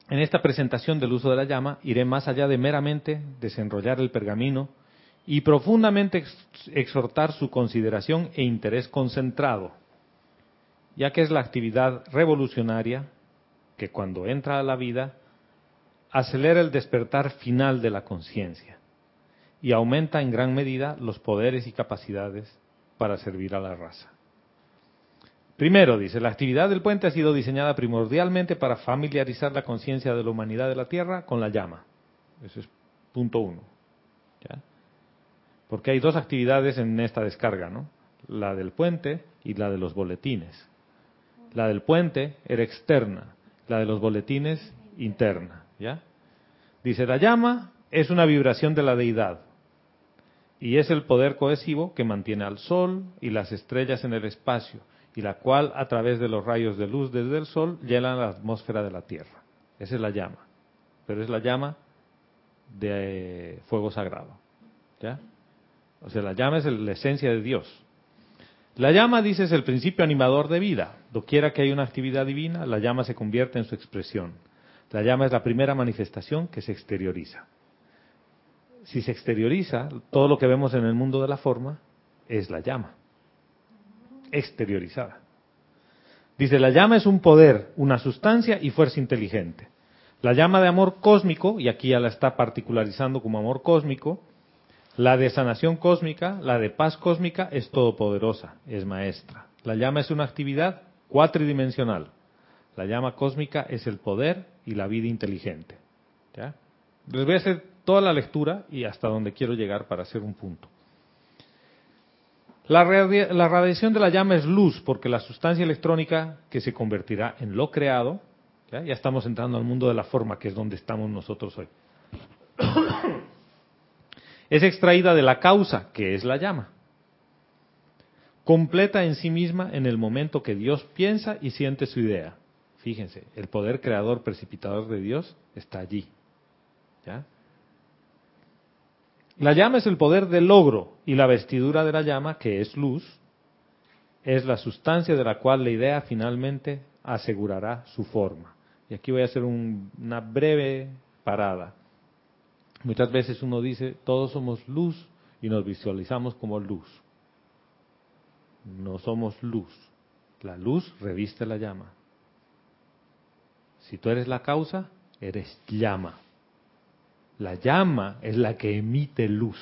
en esta presentación del uso de la llama, iré más allá de meramente desenrollar el pergamino y profundamente exhortar su consideración e interés concentrado, ya que es la actividad revolucionaria que cuando entra a la vida acelera el despertar final de la conciencia y aumenta en gran medida los poderes y capacidades para servir a la raza. Primero, dice, la actividad del puente ha sido diseñada primordialmente para familiarizar la conciencia de la humanidad de la Tierra con la llama. Ese es punto uno. Porque hay dos actividades en esta descarga, ¿no? La del puente y la de los boletines. La del puente era externa, la de los boletines interna. ¿Ya? Dice, la llama es una vibración de la deidad y es el poder cohesivo que mantiene al Sol y las estrellas en el espacio y la cual a través de los rayos de luz desde el Sol llena la atmósfera de la Tierra. Esa es la llama, pero es la llama de fuego sagrado. ¿Ya? O sea, la llama es la esencia de Dios. La llama, dice, es el principio animador de vida. Doquiera que hay una actividad divina, la llama se convierte en su expresión. La llama es la primera manifestación que se exterioriza. Si se exterioriza, todo lo que vemos en el mundo de la forma es la llama, exteriorizada. Dice, la llama es un poder, una sustancia y fuerza inteligente. La llama de amor cósmico, y aquí ya la está particularizando como amor cósmico, la de sanación cósmica, la de paz cósmica es todopoderosa, es maestra. La llama es una actividad cuatridimensional. La llama cósmica es el poder y la vida inteligente. ¿ya? Les voy a hacer toda la lectura y hasta donde quiero llegar para hacer un punto. La, radiación de la llama es luz porque la sustancia electrónica que se convertirá en lo creado, ¿ya? ya estamos entrando al mundo de la forma, que es donde estamos nosotros hoy, es extraída de la causa, que es la llama completa en sí misma en el momento que Dios piensa y siente su idea. Fíjense, el poder creador precipitador de Dios está allí. ¿Ya? La llama es el poder del logro y la vestidura de la llama, que es luz, es la sustancia de la cual la idea finalmente asegurará su forma. Y aquí voy a hacer una breve parada. Muchas veces uno dice, todos somos luz y nos visualizamos como luz. No somos luz. La luz reviste la llama. Si tú eres la causa, eres llama. La llama es la que emite luz.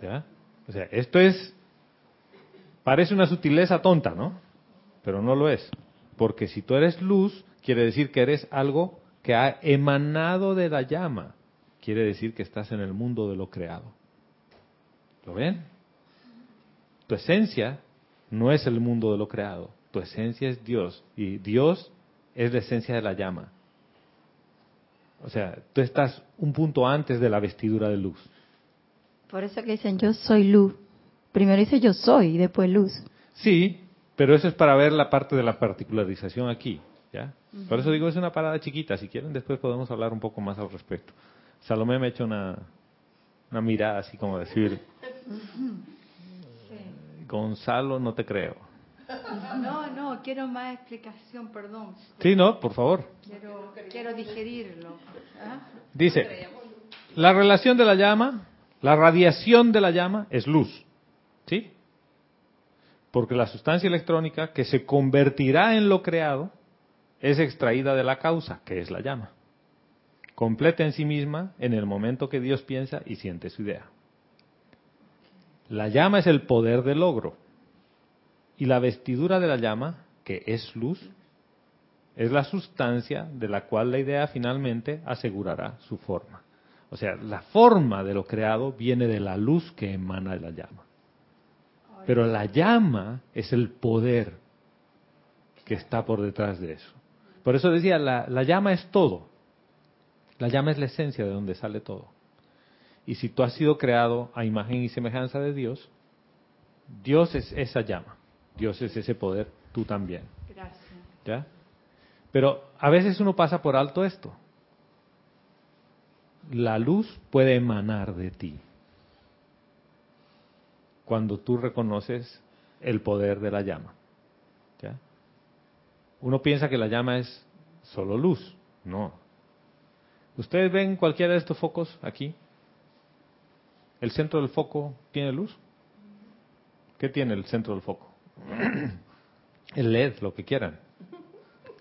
¿Ya? O sea, esto es, parece una sutileza tonta, ¿no? Pero no lo es. Porque si tú eres luz, quiere decir que eres algo que ha emanado de la llama. Quiere decir que estás en el mundo de lo creado. ¿Lo ven? Tu esencia no es el mundo de lo creado. Tu esencia es Dios. Y Dios es la esencia de la llama. O sea, tú estás un punto antes de la vestidura de luz. Por eso que dicen yo soy luz. Primero dice yo soy y después luz. Sí, pero eso es para ver la parte de la particularización aquí. ¿ya? Por eso digo, es una parada chiquita. Si quieren, después podemos hablar un poco más al respecto. Salomé me ha hecho una, una mirada así como decir, Gonzalo, no te creo. No, no, quiero más explicación, perdón. Sí, no, por favor. Quiero, digerirlo. ¿Ah? Dice, la relación de la llama, la radiación de la llama es luz. ¿Sí? Porque la sustancia electrónica que se convertirá en lo creado es extraída de la causa, que es la llama. Completa en sí misma en el momento que Dios piensa y siente su idea. La llama es el poder del logro. Y la vestidura de la llama, que es luz, es la sustancia de la cual la idea finalmente asegurará su forma. O sea, la forma de lo creado viene de la luz que emana de la llama. Pero la llama es el poder que está por detrás de eso. Por eso decía, la, la llama es todo. La llama es la esencia de donde sale todo. Y si tú has sido creado a imagen y semejanza de Dios, Dios es esa llama. Dios es ese poder, tú también. Gracias. ¿Ya? Pero a veces uno pasa por alto esto. La luz puede emanar de ti cuando tú reconoces el poder de la llama. ¿Ya? Uno piensa que la llama es solo luz. No. ¿Ustedes ven cualquiera de estos focos aquí? ¿El centro del foco tiene luz? ¿Qué tiene el centro del foco? El LED, lo que quieran.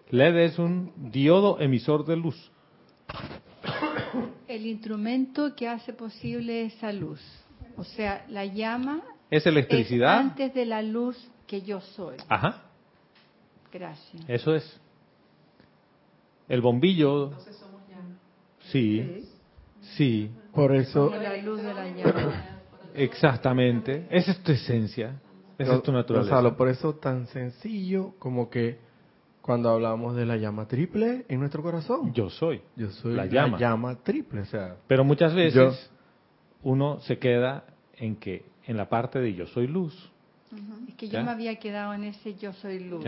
LED es un diodo emisor de luz. El instrumento que hace posible esa luz. O sea, la llama es electricidad. antes de la luz que yo soy. Ajá. Gracias. Eso es. El bombillo. Sí. Sí. Por eso. la luz de la llama. Exactamente. Esa es tu esencia. Esa es tu naturaleza. por eso tan sencillo como que cuando hablamos de la llama triple en nuestro corazón. Yo soy. Yo soy la llama, llama triple. O sea, Pero muchas veces uno se queda en que en la parte de yo soy luz. Es que yo me había quedado en ese yo soy luz.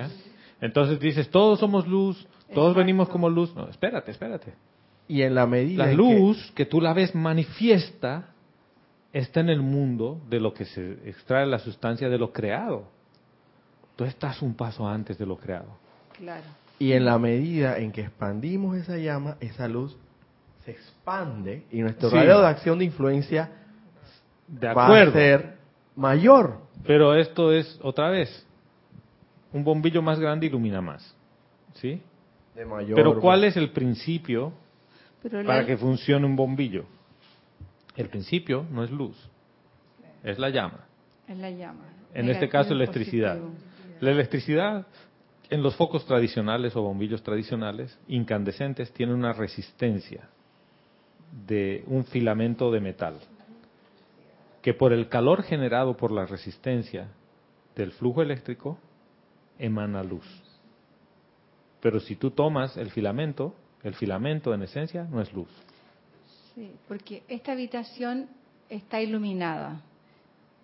Entonces dices, todos somos luz, todos venimos como luz. No, espérate, espérate. Y en la medida la luz que... tú la ves manifiesta está en el mundo de lo que se extrae la sustancia de lo creado. Tú estás un paso antes de lo creado. Claro. Y en la medida en que expandimos esa llama, esa luz se expande y nuestro radio de acción de influencia de acuerdo. va a ser mayor. Pero esto es otra vez, un bombillo más grande ilumina más, ¿sí? De mayor. Pero ¿cuál es el principio para que funcione un bombillo? El principio no es luz, es la llama. Es la llama. En este caso, electricidad. La electricidad en los focos tradicionales o bombillos tradicionales, incandescentes, tiene una resistencia de un filamento de metal que por el calor generado por la resistencia del flujo eléctrico emana luz. Pero si tú tomas el filamento, el filamento en esencia no es luz. Sí, porque esta habitación está iluminada,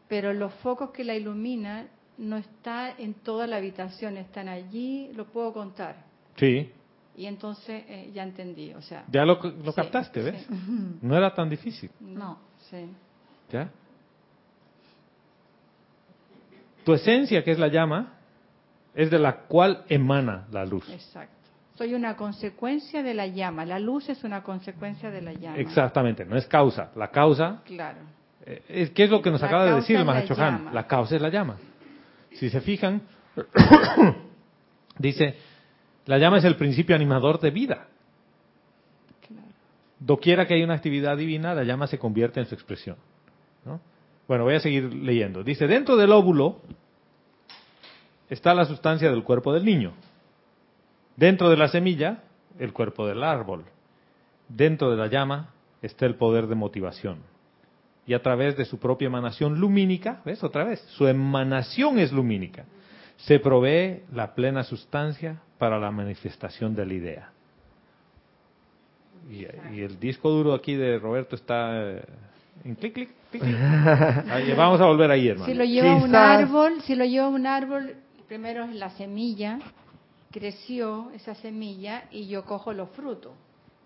pero los focos que la iluminan no están en toda la habitación, están allí, lo puedo contar. Sí. Y entonces eh, ya entendí, o sea. Ya lo, captaste, ¿ves? No era tan difícil. No, sí. ¿Ya? Tu esencia, que es la llama, es de la cual emana la luz. Exacto. Soy una consecuencia de la llama. La luz es una consecuencia de la llama. Exactamente, no es causa. La causa. Claro. Eh, ¿Qué es lo que nos acaba de decir el Mahacho La causa es la llama. Si se fijan, dice: la llama es el principio animador de vida. Claro. Doquiera que hay una actividad divina, la llama se convierte en su expresión. ¿no? Bueno, voy a seguir leyendo. Dice, dentro del óvulo está la sustancia del cuerpo del niño. Dentro de la semilla, el cuerpo del árbol. Dentro de la llama está el poder de motivación. Y a través de su propia emanación lumínica, ¿ves otra vez? Su emanación es lumínica. Se provee la plena sustancia para la manifestación de la idea. Y, y el disco duro aquí de Roberto está eh, en clic, clic, vamos a volver ahí, hermano. Si lo lleva un árbol, si lo lleva un árbol, primero es la semilla, creció esa semilla y yo cojo los frutos.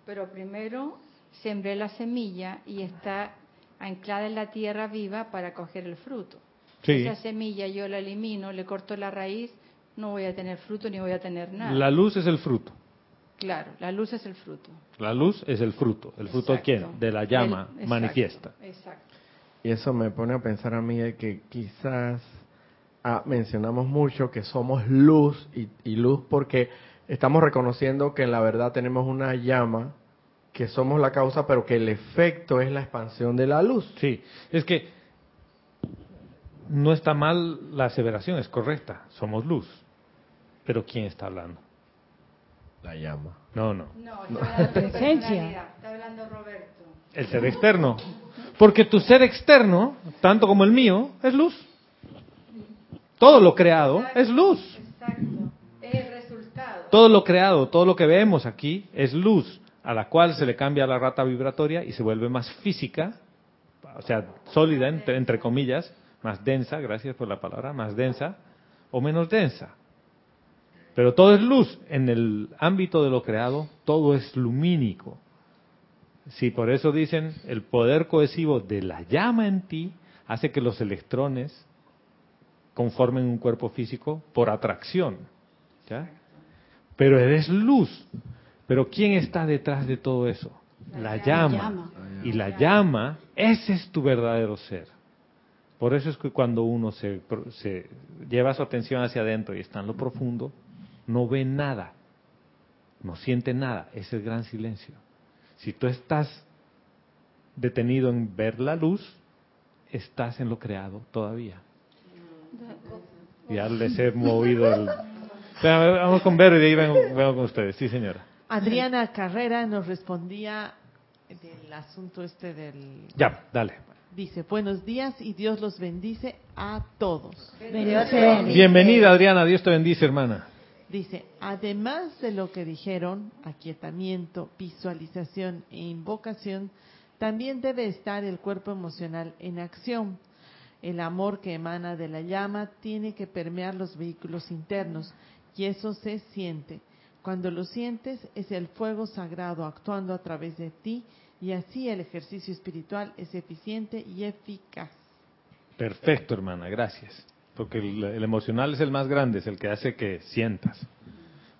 Pero primero sembré la semilla y está anclada en la tierra viva para coger el fruto. Sí. Esa semilla yo la elimino, le corto la raíz, no voy a tener fruto ni voy a tener nada. La luz es el fruto. Claro, la luz es el fruto. La luz es el fruto. ¿El fruto de quién? De la llama El- exacto, manifiesta. Exacto. Y eso me pone a pensar a mí de que quizás ah, mencionamos mucho que somos luz y, y luz porque estamos reconociendo que en la verdad tenemos una llama, que somos la causa, pero que el efecto es la expansión de la luz. Sí, es que no está mal la aseveración, es correcta. Somos luz. Pero ¿quién está hablando? La llama. No, no. No, está hablando de Presencia. Está hablando Roberto. El ser externo. Porque tu ser externo, tanto como el mío, es luz. Todo lo creado es luz. Exacto. Es el resultado. Todo lo creado, todo lo que vemos aquí es luz, a la cual se le cambia la rata vibratoria y se vuelve más física, o sea, sólida, entre, entre comillas, más densa, gracias por la palabra, más densa o menos densa. Pero todo es luz. En el ámbito de lo creado, todo es lumínico. Sí, por eso dicen, el poder cohesivo de la llama en ti hace que los electrones conformen un cuerpo físico por atracción. ¿ya? Pero eres luz. Pero ¿quién está detrás de todo eso? La llama. llama. Y la llama, ese es tu verdadero ser. Por eso es que cuando uno se, se lleva su atención hacia adentro y está en lo profundo, no ve nada, no siente nada, es el gran silencio. Si tú estás detenido en ver la luz, estás en lo creado todavía. Ya les he movido el... Vamos con Vero y de ahí vengo, vengo con ustedes. Sí, señora. Adriana Carrera nos respondía del asunto este del... Ya, dale. Dice, buenos días y Dios los bendice a todos. Bienvenida, Adriana. Dios te bendice, hermana. Dice, además de lo que dijeron, aquietamiento, visualización e invocación, también debe estar el cuerpo emocional en acción. El amor que emana de la llama tiene que permear los vehículos internos y eso se siente. Cuando lo sientes es el fuego sagrado actuando a través de ti y así el ejercicio espiritual es eficiente y eficaz. Perfecto, hermana, gracias. Porque el, el emocional es el más grande, es el que hace que sientas.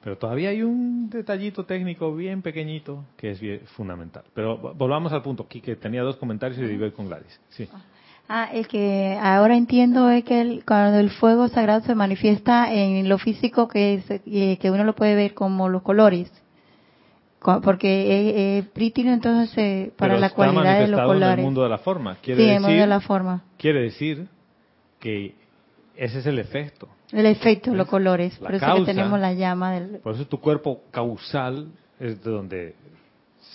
Pero todavía hay un detallito técnico bien pequeñito que es bien fundamental. Pero vo- volvamos al punto, que tenía dos comentarios y voy con Gladys. Sí. Ah, el que ahora entiendo es que el- cuando el fuego sagrado se manifiesta en lo físico, que, es, eh, que uno lo puede ver como los colores. Co- Porque eh, prístino entonces eh, para Pero la está cualidad de los manifestado en el colores. mundo de la forma. Quiere Sí, el mundo de la forma. quiere decir que ese es el efecto. El efecto, ¿Ves? los colores. La Por eso causa. que tenemos la llama del... Por eso tu cuerpo causal es de donde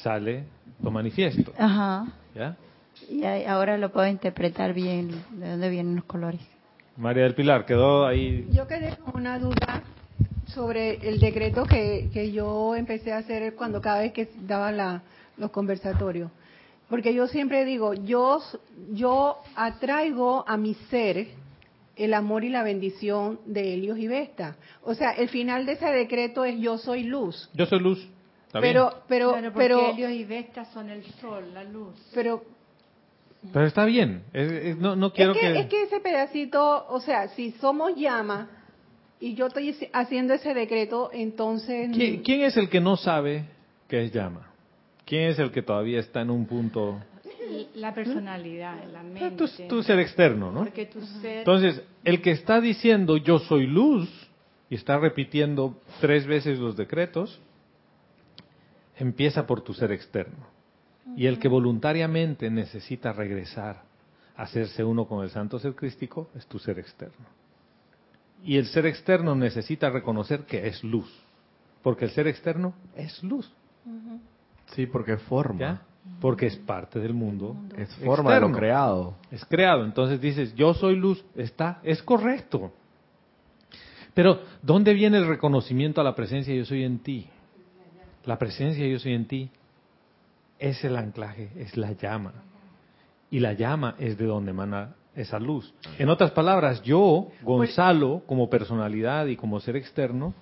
sale lo manifiesto. Ajá. ¿Ya? Y ahora lo puedo interpretar bien, de dónde vienen los colores. María del Pilar, quedó ahí. Yo quedé con una duda sobre el decreto que, que yo empecé a hacer cuando cada vez que daba la, los conversatorios. Porque yo siempre digo, yo, yo atraigo a mi ser el amor y la bendición de Helios y Vesta. O sea, el final de ese decreto es yo soy luz. Yo soy luz. ¿Está bien? Pero, pero, Claro, pero, Helios y Vesta son el sol, la luz. pero Pero está bien. Es- es- no, no quiero es que, que... es que ese pedacito, o sea, si somos llama y yo estoy haciendo ese decreto, entonces... ¿Qui- ¿Quién es el que no sabe qué es llama? ¿Quién es el que todavía está en un punto... La personalidad, la mente. Tu, tu ser externo, ¿no? Porque tu ser... Entonces, el que está diciendo yo soy luz y está repitiendo tres veces los decretos, empieza por tu ser externo. Y el que voluntariamente necesita regresar a hacerse uno con el santo ser crístico es tu ser externo. Y el ser externo necesita reconocer que es luz, porque el ser externo es luz, Sí, porque forma. ¿ya? Porque es parte del mundo. Es forma de lo creado. Es creado. Entonces dices, yo soy luz, está, es correcto. Pero, ¿dónde viene el reconocimiento a la presencia yo soy en ti? La presencia yo soy en ti es el anclaje, es la llama. Y la llama es de donde emana esa luz. En otras palabras, yo, Gonzalo, como personalidad y como ser externo,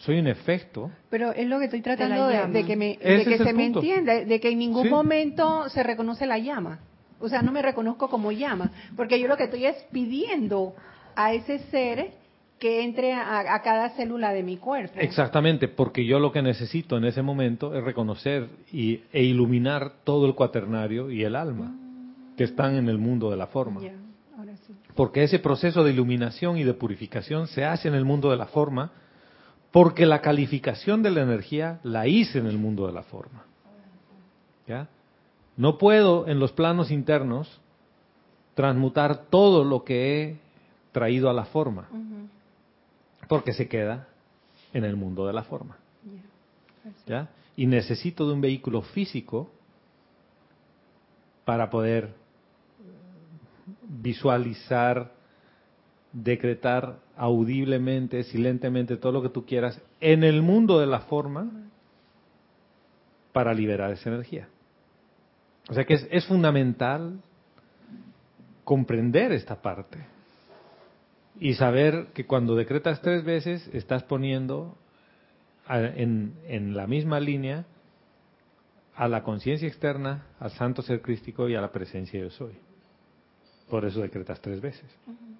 soy un efecto. Pero es lo que estoy tratando De que, me, de que se me punto. entienda, de que en ningún Sí. momento se reconoce la llama. O sea, no me reconozco como llama, porque yo lo que estoy es pidiendo a ese ser que entre a, cada célula de mi cuerpo. Exactamente, porque yo lo que necesito en ese momento es reconocer y, e iluminar todo el cuaternario y el alma que están en el mundo de la forma. Porque ese proceso de iluminación y de purificación se hace en el mundo de la forma, porque la calificación de la energía la hice en el mundo de la forma. ¿Ya? No puedo en los planos internos transmutar todo lo que he traído a la forma, porque se queda en el mundo de la forma. ¿Ya? Y necesito de un vehículo físico para poder visualizar, decretar audiblemente, silentemente, todo lo que tú quieras en el mundo de la forma para liberar esa energía. O sea que es, fundamental comprender esta parte y saber que cuando decretas tres veces estás poniendo en, la misma línea a la conciencia externa, al santo ser crístico y a la presencia yo soy. Por eso decretas tres veces.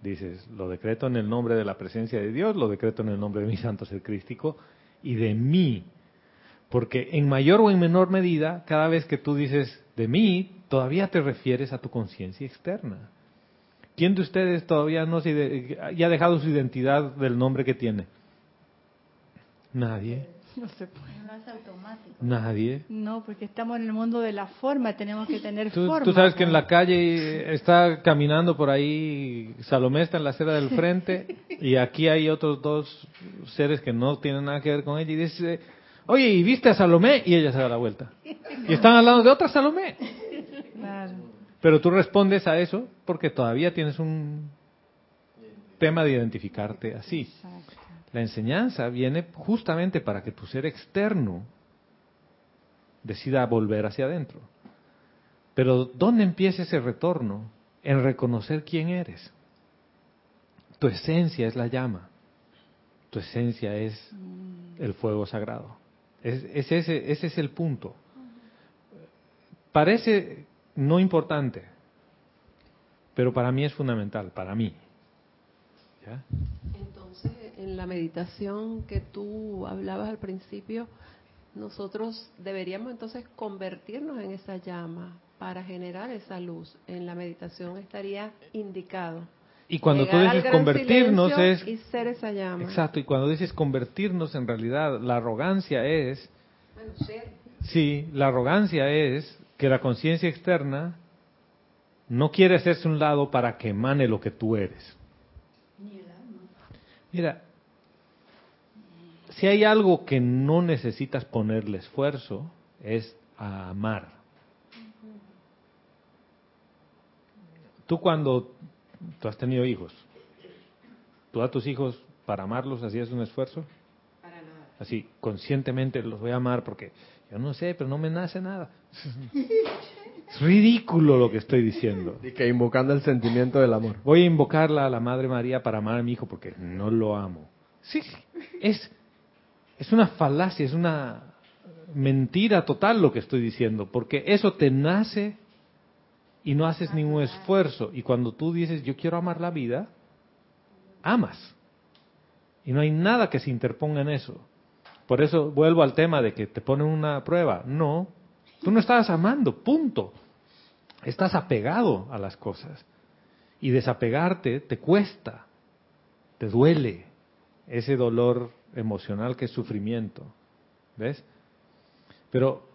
Dices, lo decreto en el nombre de la presencia de Dios, lo decreto en el nombre de mi santo ser crístico y de mí. Porque en mayor o en menor medida, cada vez que tú dices de mí, todavía te refieres a tu conciencia externa. ¿Quién de ustedes todavía no se, ya ha dejado su identidad del nombre que tiene? Nadie. No se puede. No es automático. Nadie. No, porque estamos en el mundo de la forma, tenemos que tener forma. Tú sabes que en la calle está caminando por ahí, Salomé está en la acera del frente y aquí hay otros dos seres que no tienen nada que ver con ella y dice, oye, ¿y viste a Salomé? Y ella se da la vuelta. Y están hablando de otra Salomé. Pero tú respondes a eso porque todavía tienes un tema de identificarte así. La enseñanza viene justamente para que tu ser externo decida volver hacia adentro. Pero ¿dónde empieza ese retorno? En reconocer quién eres. Tu esencia es la llama. Tu esencia es el fuego sagrado. Es, ese, ese es el punto. Parece no importante, pero para mí es fundamental, para mí. Entonces, en la meditación que tú hablabas al principio, nosotros deberíamos entonces convertirnos en esa llama para generar esa luz. En la meditación estaría indicado. Y cuando tú dices convertirnos es... Y ser esa llama. Exacto, y cuando dices convertirnos, en realidad la arrogancia es... Bueno, ser. Sí, la arrogancia es que la conciencia externa no quiere hacerse un lado para que emane lo que tú eres. Mira, si hay algo que no necesitas ponerle esfuerzo, es a amar. Tú cuando tú has tenido hijos, tú a tus hijos para amarlos hacías un esfuerzo? Para nada. Así, conscientemente los voy a amar porque yo no sé, pero no me nace nada. Es ridículo lo que estoy diciendo. Y que invocando el sentimiento del amor. Voy a invocarla a la Madre María para amar a mi hijo porque no lo amo. Sí, es, es una falacia, es una mentira total lo que estoy diciendo, porque eso te nace y no haces ningún esfuerzo. Y cuando tú dices, yo quiero amar la vida, amas. Y no hay nada que se interponga en eso. Por eso vuelvo al tema de que te ponen una prueba. No, tú no estás amando, punto. Estás apegado a las cosas. Y desapegarte te cuesta, te duele ese dolor emocional que es sufrimiento. ¿Ves? Pero,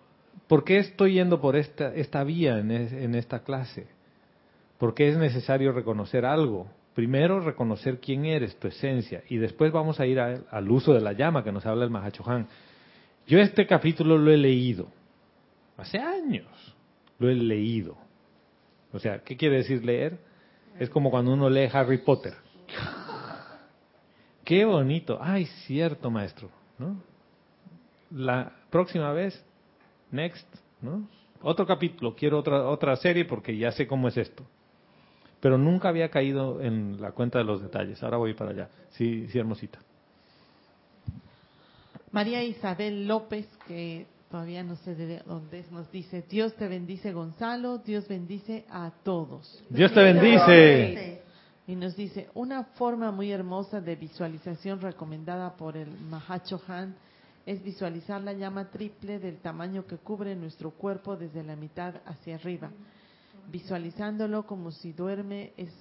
¿por qué estoy yendo por esta, esta vía en, en esta clase? Porque es necesario reconocer algo Primero reconocer quién eres, tu esencia, y después vamos a ir al uso de la llama que nos habla el Mahachohan. Yo este capítulo lo he leído, hace años lo he leído. O sea, ¿qué quiere decir leer? Es como cuando uno lee Harry Potter. Qué bonito. Ay, cierto, maestro, ¿no? La próxima vez, next, ¿no? Otro capítulo, quiero otra otra serie porque ya sé cómo es esto pero nunca había caído en la cuenta de los detalles. Ahora voy para allá. Sí, sí, hermosita. María Isabel López, que todavía no sé de dónde es, nos dice, Dios te bendice Gonzalo, Dios bendice a todos. Dios te bendice. Y nos dice, una forma muy hermosa de visualización recomendada por el Mahacho Han es visualizar la llama triple del tamaño que cubre nuestro cuerpo desde la mitad hacia arriba, visualizándolo como si duerme es,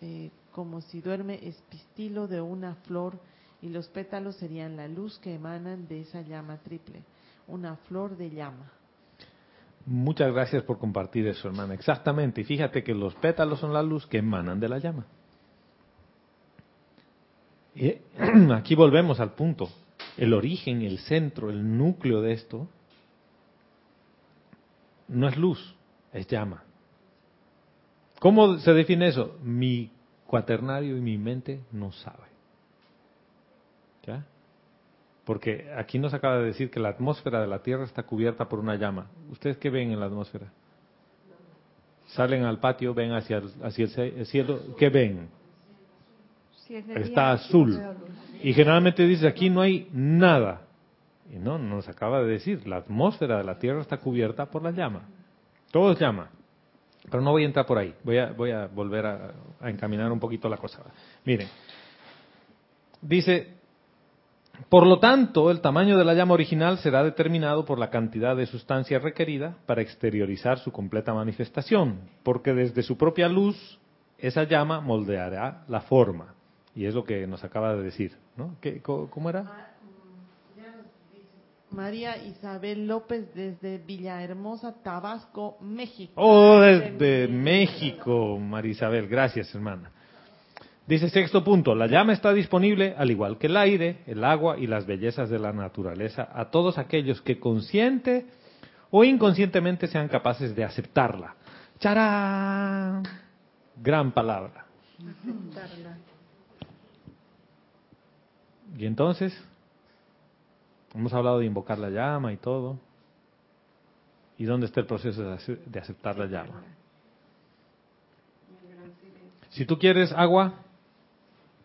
eh, como si duerme espistilo de una flor y los pétalos serían la luz que emanan de esa llama triple, una flor de llama. Muchas gracias por compartir eso, hermana. Exactamente. Y fíjate que los pétalos son la luz que emanan de la llama. Y aquí volvemos al punto. El origen, el centro, el núcleo de esto no es luz, es llama. ¿Cómo se define eso? Mi cuaternario y mi mente no sabe. ¿Ya? Porque aquí nos acaba de decir que la atmósfera de la Tierra está cubierta por una llama. ¿Ustedes qué ven en la atmósfera? Salen al patio, ven hacia el, hacia el cielo. ¿Qué ven? Está azul. Y generalmente dice, aquí no hay nada. Y no, nos acaba de decir, la atmósfera de la Tierra está cubierta por la llama. Todo es llama. Pero no voy a entrar por ahí. Voy a, voy a volver a, a encaminar un poquito la cosa. Miren. Dice, por lo tanto, el tamaño de la llama original será determinado por la cantidad de sustancia requerida para exteriorizar su completa manifestación, porque desde su propia luz esa llama moldeará la forma. Y es lo que nos acaba de decir, ¿no? ¿Qué, ¿Cómo era? María Isabel López desde Villahermosa, Tabasco, México. Oh, desde México, María Isabel. Gracias, hermana. Dice sexto punto, la llama está disponible, al igual que el aire, el agua y las bellezas de la naturaleza, a todos aquellos que consciente o inconscientemente sean capaces de aceptarla. ¡Charán! Gran palabra. Y entonces, hemos hablado de invocar la llama y todo. ¿Y dónde está el proceso de aceptar la llama? Si tú quieres agua,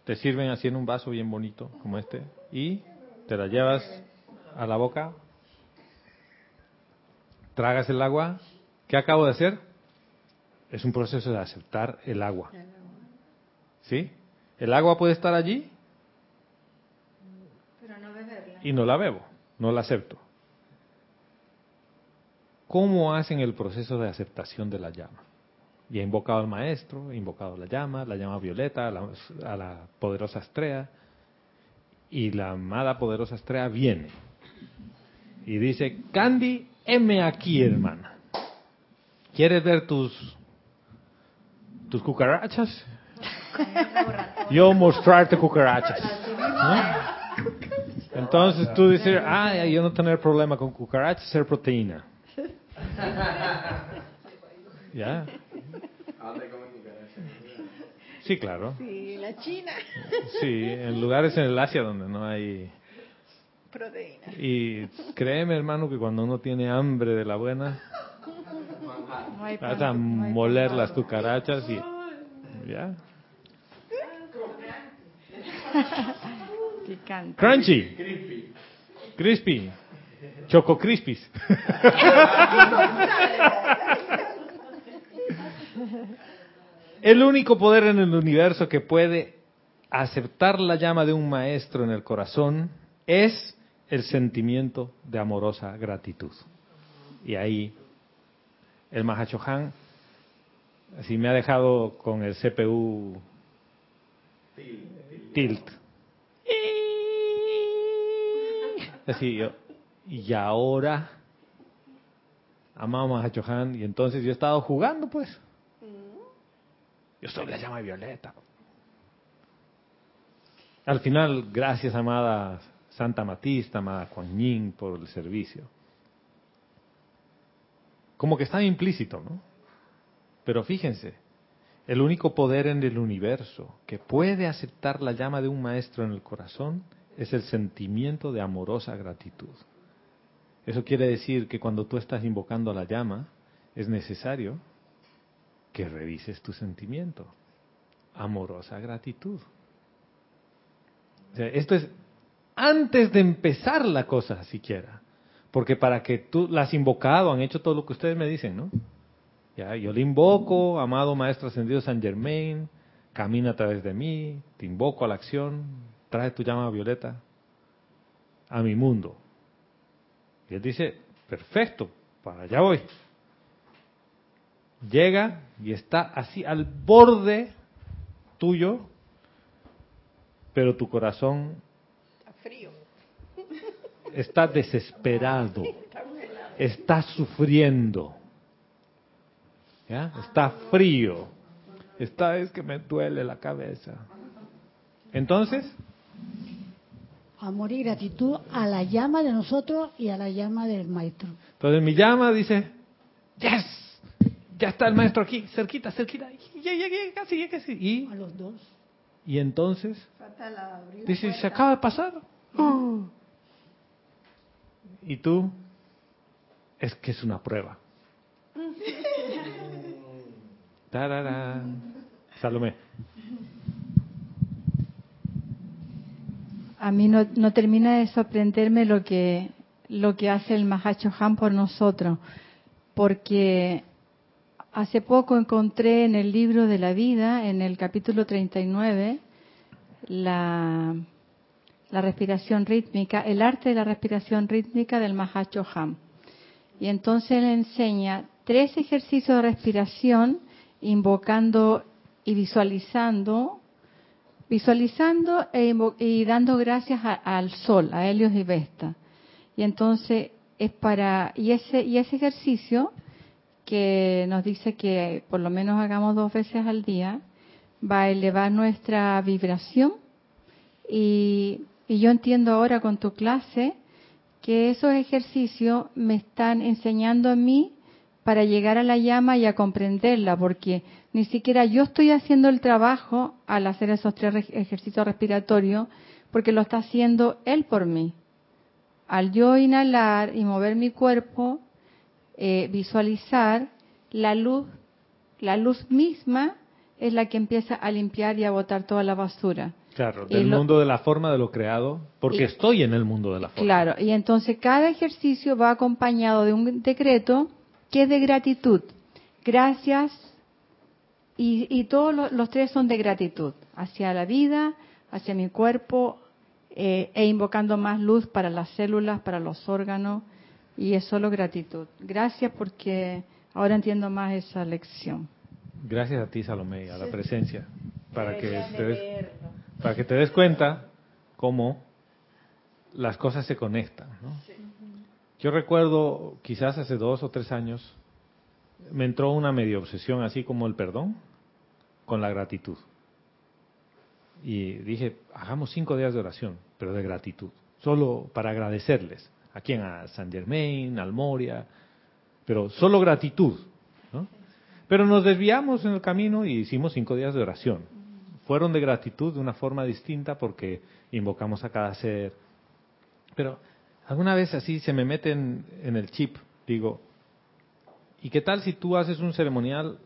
te sirven así en un vaso bien bonito como este y te la llevas a la boca, tragas el agua. ¿Qué acabo de hacer? Es un proceso de aceptar el agua. ¿Sí? El agua puede estar allí y no la bebo, no la acepto. ¿Cómo hacen el proceso de aceptación de la llama? Y he invocado al maestro, he invocado la llama, la llama violeta, a la, a la poderosa estrella. Y la amada poderosa estrella viene. Y dice, Candy, heme aquí, hermana. ¿Quieres ver tus, tus cucarachas? Yo mostrarte cucarachas. Entonces tú dices, ah, yo no tener problema con cucarachas, ser proteína. ¿Ya? Sí, claro. Sí, la China. Sí, en lugares en el Asia donde no hay proteína. Y créeme, hermano, que cuando uno tiene hambre de la buena, vas a moler las cucarachas y ya. Crunchy. Crispy. Choco Crispis. El único poder en el universo que puede aceptar la llama de un maestro en el corazón es el sentimiento de amorosa gratitud. Y ahí el Mahachohan así me ha dejado con el CPU tilt. Así yo, y ahora amamos a Chohan y entonces yo he estado jugando pues yo soy la llama violeta. Al final, gracias, amada Santa Matista, amada Kuan por el servicio. Como que está implícito, ¿no? Pero fíjense, el único poder en el universo que puede aceptar la llama de un maestro en el corazón es el sentimiento de amorosa gratitud. Eso quiere decir que cuando tú estás invocando a la llama, es necesario que revises tu sentimiento. Amorosa gratitud. esto es antes de empezar la cosa siquiera. Porque para que tú las invocado, han hecho todo lo que ustedes me dicen, ¿no? Ya, yo le invoco, amado Maestro Ascendido San Germain, camina a través de mí, te invoco a la acción, trae tu llama violeta a mi mundo. Y él dice, perfecto, para allá voy. Llega y está así al borde tuyo, pero tu corazón está frío. Está desesperado. Está sufriendo. ¿Ya? Está frío. Está es que me duele la cabeza. Entonces, amor y gratitud a la llama de nosotros y a la llama del maestro. Entonces mi llama dice, yes, ya está el maestro aquí, cerquita, cerquita, ya llegué, casi, casi. Y, a los dos. Y entonces, dice, se acaba de pasar. Y tú, es que es una prueba. Tararán. Salomé. a mí no, no, termina de sorprenderme lo que lo que hace el Mahacho Han por nosotros, porque hace poco encontré en el libro de la vida, en el capítulo 39, la, la respiración rítmica, el arte de la respiración rítmica del Mahacho Han. Y entonces él enseña tres ejercicios de respiración invocando y visualizando visualizando e y dando gracias al sol, a Helios y Vesta. Y entonces es para y ese y ese ejercicio que nos dice que por lo menos hagamos dos veces al día va a elevar nuestra vibración y, y yo entiendo ahora con tu clase que esos ejercicios me están enseñando a mí para llegar a la llama y a comprenderla, porque ni siquiera yo estoy haciendo el trabajo al hacer esos tres ejercicios respiratorios, porque lo está haciendo él por mí. Al yo inhalar y mover mi cuerpo, eh, visualizar la luz, la luz misma es la que empieza a limpiar y a botar toda la basura. Claro, del mundo de la forma de lo creado, porque estoy en el mundo de la forma. Claro, y entonces cada ejercicio va acompañado de un decreto que es de gratitud. Gracias, y, todos los, tres son de gratitud, hacia la vida, hacia mi cuerpo, eh, e invocando más luz para las células, para los órganos, y es solo gratitud. Gracias porque ahora entiendo más esa lección. Gracias a ti, Salomé, a la presencia, para que, te des, para que te des cuenta cómo las cosas se conectan. Yo recuerdo, quizás hace dos o tres años, me entró una medio obsesión, así como el perdón, con la gratitud. Y dije, hagamos cinco días de oración, pero de gratitud, solo para agradecerles. ¿A quién? A San Germain, al Moria, pero solo gratitud. ¿no? Pero nos desviamos en el camino y hicimos cinco días de oración. Fueron de gratitud de una forma distinta porque invocamos a cada ser. Pero alguna vez así se me meten en el chip, digo, ¿y qué tal si tú haces un ceremonial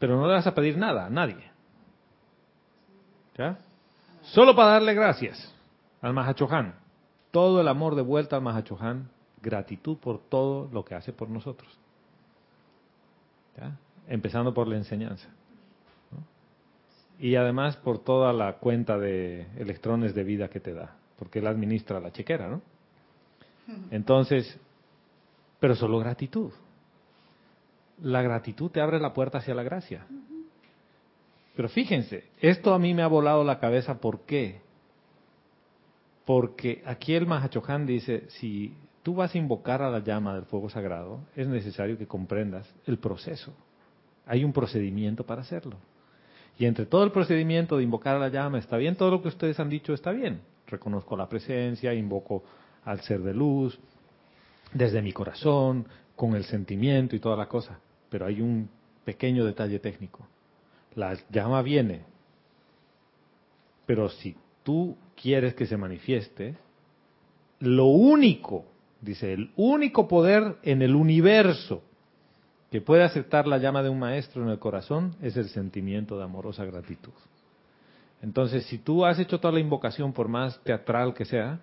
pero no le vas a pedir nada a nadie. ¿Ya? Solo para darle gracias al Mahachohan. Todo el amor de vuelta al Mahachohan, gratitud por todo lo que hace por nosotros. Empezando por la enseñanza. Y además por toda la cuenta de electrones de vida que te da, porque él administra la chequera, ¿no? Entonces, pero solo gratitud la gratitud te abre la puerta hacia la gracia. Pero fíjense, esto a mí me ha volado la cabeza, ¿por qué? Porque aquí el Mahachohan dice, si tú vas a invocar a la llama del fuego sagrado, es necesario que comprendas el proceso. Hay un procedimiento para hacerlo. Y entre todo el procedimiento de invocar a la llama, está bien, todo lo que ustedes han dicho está bien. Reconozco la presencia, invoco al ser de luz, desde mi corazón, con el sentimiento y toda la cosa. Pero hay un pequeño detalle técnico. La llama viene, pero si tú quieres que se manifieste, lo único, dice, el único poder en el universo que puede aceptar la llama de un maestro en el corazón es el sentimiento de amorosa gratitud. Entonces, si tú has hecho toda la invocación, por más teatral que sea,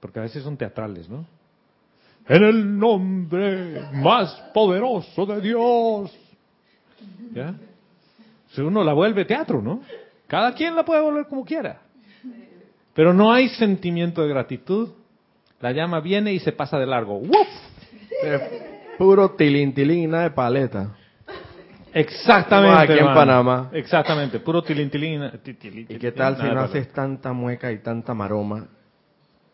porque a veces son teatrales, ¿no? en el nombre más poderoso de Dios. ¿Ya? Si uno la vuelve teatro, ¿no? Cada quien la puede volver como quiera. Pero no hay sentimiento de gratitud. La llama viene y se pasa de largo. ¡Wuf! Puro tilín, tilín y nada de paleta. Exactamente. Aquí en Panamá. Exactamente, puro tilín, tilín. ¿Y qué tal si no haces tanta mueca y tanta maroma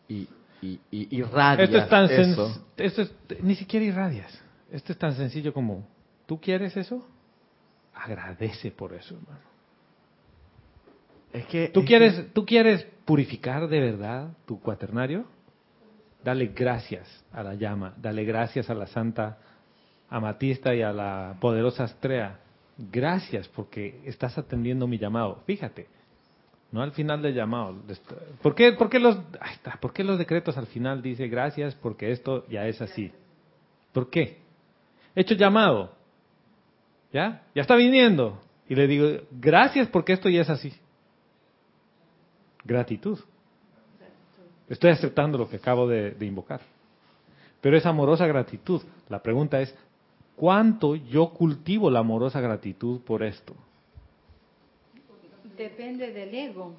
y, y, y irradias Esto es tan eso? Esto es, ni siquiera irradias. Esto es tan sencillo como, ¿tú quieres eso? Agradece por eso, hermano. Es que ¿Tú es quieres, que- ¿Tú quieres purificar de verdad tu cuaternario? Dale gracias a la llama, dale gracias a la Santa Amatista y a la poderosa Astrea. Gracias porque estás atendiendo mi llamado. Fíjate, no al final del llamado. ¿Por qué, por qué los, ¿por qué los decretos al final dice gracias porque esto ya es así? ¿Por qué? He hecho llamado. ¿Ya? Ya está viniendo. Y le digo, gracias porque esto ya es así. Gratitud. Estoy aceptando lo que acabo de, de invocar. Pero es amorosa gratitud. La pregunta es, ¿cuánto yo cultivo la amorosa gratitud por esto? Depende del ego.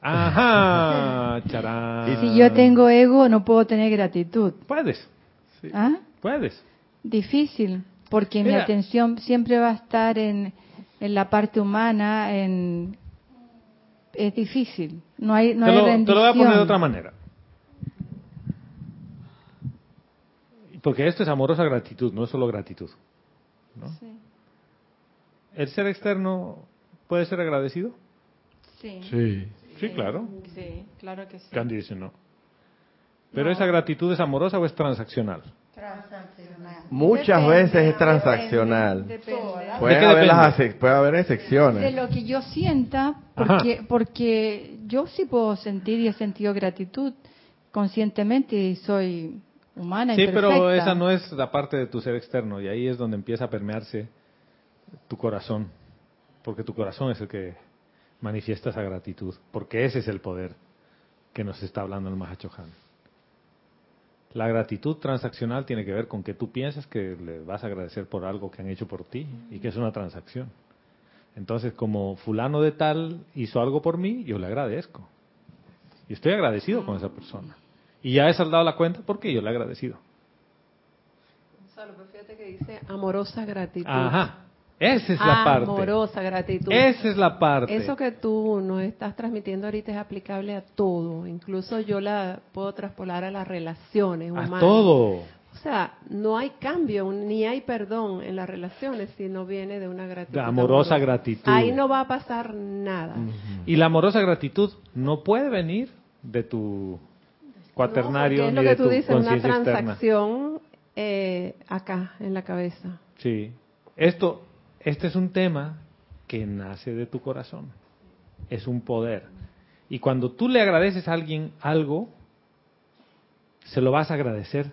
Ajá, charán. Si yo tengo ego, no puedo tener gratitud. Puedes, ¿Ah? puedes. Difícil, porque mi atención siempre va a estar en, en la parte humana, en es difícil. No hay no te, hay lo, te rendición. lo voy a poner de otra manera. Porque esto es amorosa gratitud, no es solo gratitud. ¿no? Sí. ¿El ser externo puede ser agradecido? Sí. Sí. Sí, claro. Sí, claro que sí. Candy dice no. ¿Pero No. esa gratitud es amorosa o es transaccional? Muchas Depende, veces es transaccional. Depende. Puede ¿De qué haber, las puede haber De excepciones. lo que yo sienta, Ajá. porque, porque yo sí puedo sentir y he sentido gratitud conscientemente y soy humana y Sí, pero esa no es la parte de tu ser externo y ahí es donde empieza a permearse tu corazón, porque tu corazón es el que manifiesta esa gratitud, porque ese es el poder que nos está hablando el Mahachohan. La gratitud transaccional tiene que ver con que tú piensas que le vas a agradecer por algo que han hecho por ti y que es una transacción. Entonces, como fulano de tal hizo algo por mí, yo le agradezco. Y estoy agradecido con esa persona. Y ya he saldado la cuenta porque yo le he agradecido. Gonzalo, pero fíjate que dice amorosa gratitud. Ajá. Esa es la parte. Amorosa gratitud. Esa es la parte. Eso que tú nos estás transmitiendo ahorita es aplicable a todo. Incluso yo la puedo traspolar a las relaciones A humanas. todo. O sea, no hay cambio ni hay perdón en las relaciones si no viene de una gratitud. De amorosa amorosa. gratitud. Ahí no va a pasar nada. Y la amorosa gratitud no puede venir de tu cuaternario No, es ni lo de que tú tu dices, una transacción eh, acá, en la cabeza. Sí. Esto, este es un tema que nace de tu corazón. Es un poder. Y cuando tú le agradeces a alguien algo, se lo vas a agradecer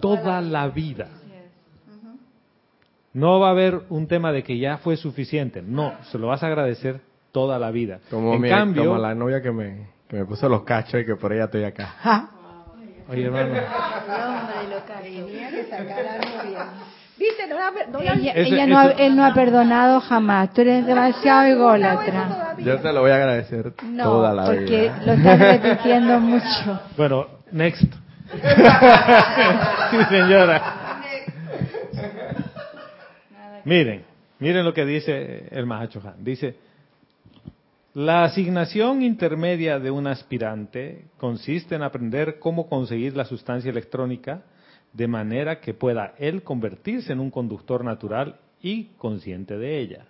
toda la vida. No va a haber un tema de que ya fue suficiente. No, se lo vas a agradecer toda la vida. Como, en mi, cambio, como la novia que me, que me puso los cachos y que por ella estoy acá. oye hermano, ¿Viste? No la, no la- Ella, Ese- ella no ha- él no ha perdonado jamás. Tú eres demasiado ególatra. Yo te lo voy a agradecer No, toda la porque vida. lo estás repitiendo mucho. bueno, next. sí, señora. Miren, miren lo que dice el Mahachohan. Dice, la asignación intermedia de un aspirante consiste en aprender cómo conseguir la sustancia electrónica de manera que pueda él convertirse en un conductor natural y consciente de ella.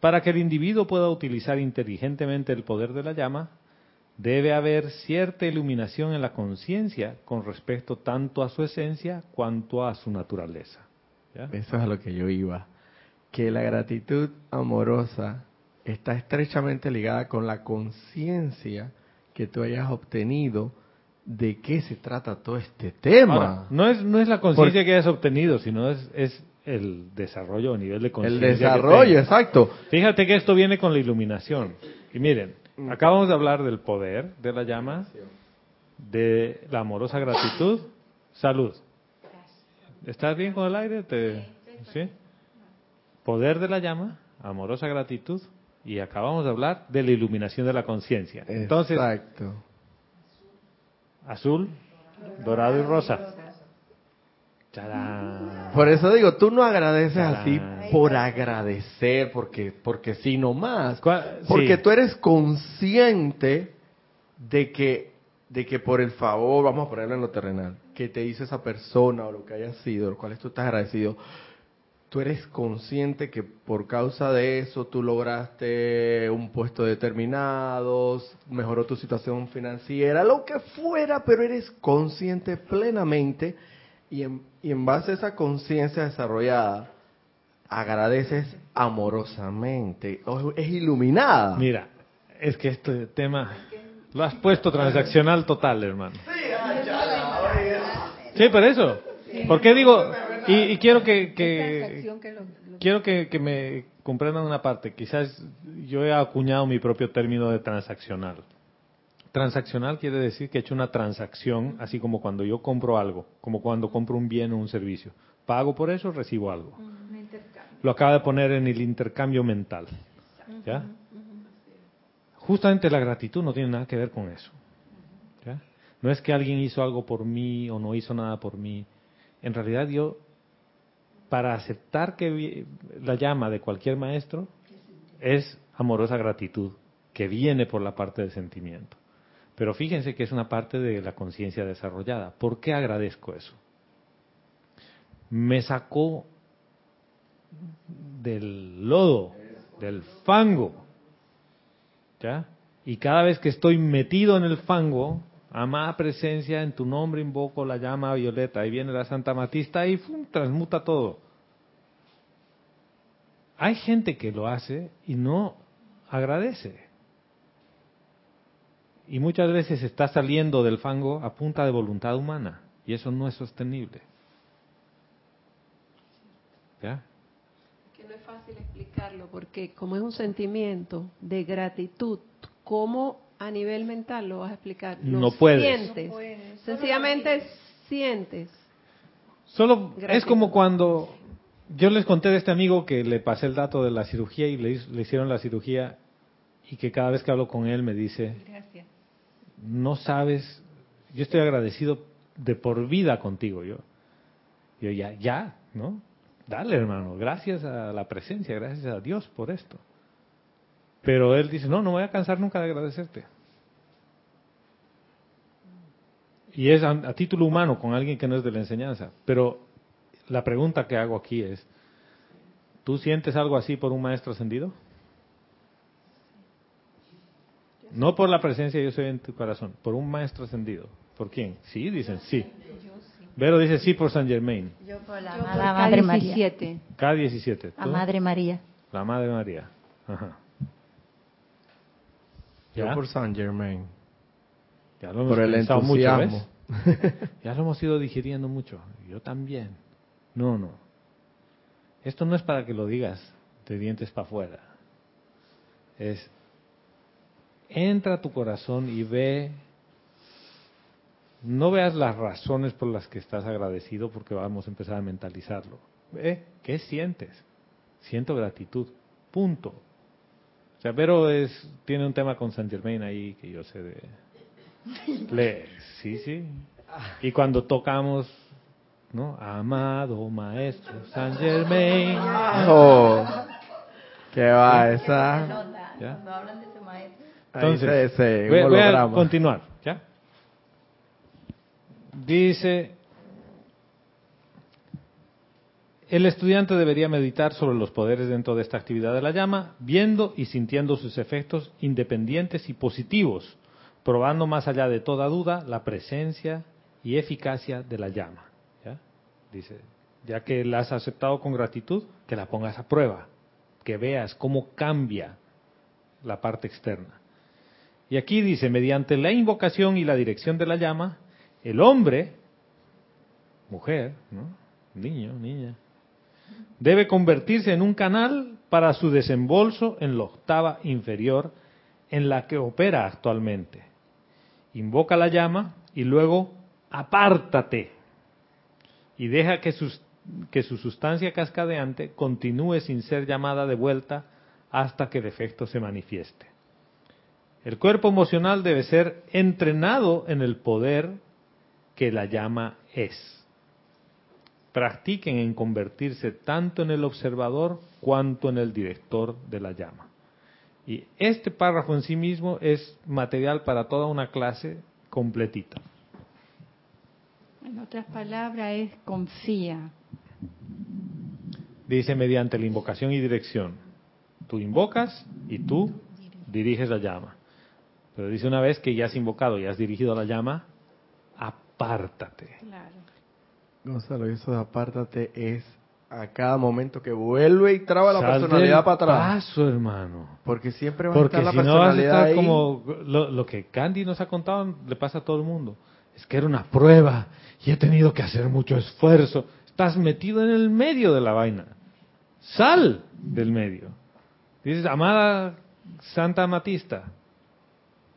Para que el individuo pueda utilizar inteligentemente el poder de la llama, debe haber cierta iluminación en la conciencia con respecto tanto a su esencia cuanto a su naturaleza. ¿Ya? Eso es a lo que yo iba. Que la gratitud amorosa está estrechamente ligada con la conciencia que tú hayas obtenido de qué se trata todo este tema. Ahora, no es no es la conciencia que hayas obtenido, sino es, es el desarrollo o nivel de El conciencia. que desarrollo, exacto. Fíjate que esto viene con la iluminación. Y miren, acabamos de hablar del poder de la llama, de la amorosa gratitud, salud. ¿Estás bien con el aire? ¿Te... ¿Sí? Poder de la llama, amorosa gratitud, y acabamos de hablar de la iluminación de la conciencia. Entonces, Exacto. Azul, dorado y rosa. Por eso digo, tú no agradeces así por agradecer, porque porque sí nomás. Porque tú eres consciente de que de que por el favor, vamos a ponerlo en lo terrenal, que te hizo esa persona o lo que haya sido, lo cual tú estás agradecido, tú eres consciente que por causa de eso tú lograste un puesto determinado, mejoró tu situación financiera, lo que fuera, pero eres consciente plenamente y en, y en base a esa conciencia desarrollada, agradeces amorosamente, es iluminada. Mira, es que este tema lo has puesto transaccional total, hermano. Sí, por eso. ¿Por qué digo? Y, quiero que, quiero que, que me comprendan una parte. Quizás yo he acuñado mi propio término de transaccional. Transaccional quiere decir que he hecho una transacción, así como cuando yo compro algo, como cuando compro un bien o un servicio. Pago por eso, recibo algo. Lo acaba de poner en el intercambio mental. ¿Ya? Justamente la gratitud no tiene nada que ver con eso. ¿Ya? No es que alguien hizo algo por mí o no hizo nada por mí. En realidad yo, para aceptar que la llama de cualquier maestro, es amorosa gratitud, que viene por la parte del sentimiento. Pero fíjense que es una parte de la conciencia desarrollada. ¿Por qué agradezco eso? Me sacó del lodo, del fango. ¿Ya? Y cada vez que estoy metido en el fango, amada presencia, en tu nombre invoco la llama violeta. Ahí viene la Santa Matista y transmuta todo. Hay gente que lo hace y no agradece y muchas veces está saliendo del fango a punta de voluntad humana y eso no es sostenible. ¿Ya? Que no es fácil explicarlo porque como es un sentimiento de gratitud, ¿cómo a nivel mental lo vas a explicar? no puedes. Sientes. Sencillamente sientes. Solo es como cuando yo les conté de este amigo que le pasé el dato de la cirugía y le, le hicieron la cirugía y que cada vez que hablo con él me dice, Gracias no sabes, yo estoy agradecido de por vida contigo, yo. Yo ya, ya, ¿no? Dale, hermano, gracias a la presencia, gracias a Dios por esto. Pero él dice, no, no voy a cansar nunca de agradecerte. Y es a, título humano con alguien que no es de la enseñanza. Pero la pregunta que hago aquí es, ¿tú sientes algo así por un maestro ascendido? No por la presencia yo soy en tu corazón, por un maestro ascendido. ¿Por quién? Sí, dicen sí. Vero dice sí por San Germain. Yo por la Madre María. K17. La Madre María. La Madre María. Ajá. Yo por San Germain. Ya lo hemos por el entusiasmo. Mucho, ya lo hemos ido digiriendo mucho. Yo también. No, no. Esto no es para que lo digas de dientes para afuera. Es entra a tu corazón y ve, no veas las razones por las que estás agradecido porque vamos a empezar a mentalizarlo. Ve, ¿qué sientes? Siento gratitud, punto. O sea, Vero es, tiene un tema con San Germain ahí que yo sé de... Le, sí, sí. Y cuando tocamos, ¿no? Amado Maestro San Germain. Oh, ¿Qué va esa? ¿Ya? hablan de entonces, voy, a continuar, ¿ya? Dice, el estudiante debería meditar sobre los poderes dentro de esta actividad de la llama, viendo y sintiendo sus efectos independientes y positivos, probando más allá de toda duda la presencia y eficacia de la llama. ¿ya? Dice, ya que la has aceptado con gratitud, que la pongas a prueba, que veas cómo cambia la parte externa. Y aquí dice, mediante la invocación y la dirección de la llama, el hombre, mujer, niño, niña, debe convertirse en un canal para su desembolso en la octava inferior en la que opera actualmente. Invoca la llama y luego apártate y deja que, su sustancia cascadeante continúe sin ser llamada de vuelta hasta que el efecto se manifieste. El cuerpo emocional debe ser entrenado en el poder que la llama es. Practiquen en convertirse tanto en el observador cuanto en el director de la llama. Y este párrafo en sí mismo es material para toda una clase completita. En otras palabras, es confía. Dice mediante la invocación y dirección. Tú invocas y tú diriges la llama. Pero dice una vez que ya has invocado y has dirigido la llama, apártate. Claro. Gonzalo, eso de apártate es a cada momento que vuelve y traba la personalidad para atrás. Paso, hermano. Porque siempre va a estar la personalidad no vas a estar como lo, lo, que Candy nos ha contado le pasa a todo el mundo. Es que era una prueba y he tenido que hacer mucho esfuerzo. Estás metido en el medio de la vaina. Sal del medio. Dices, amada Santa Matista,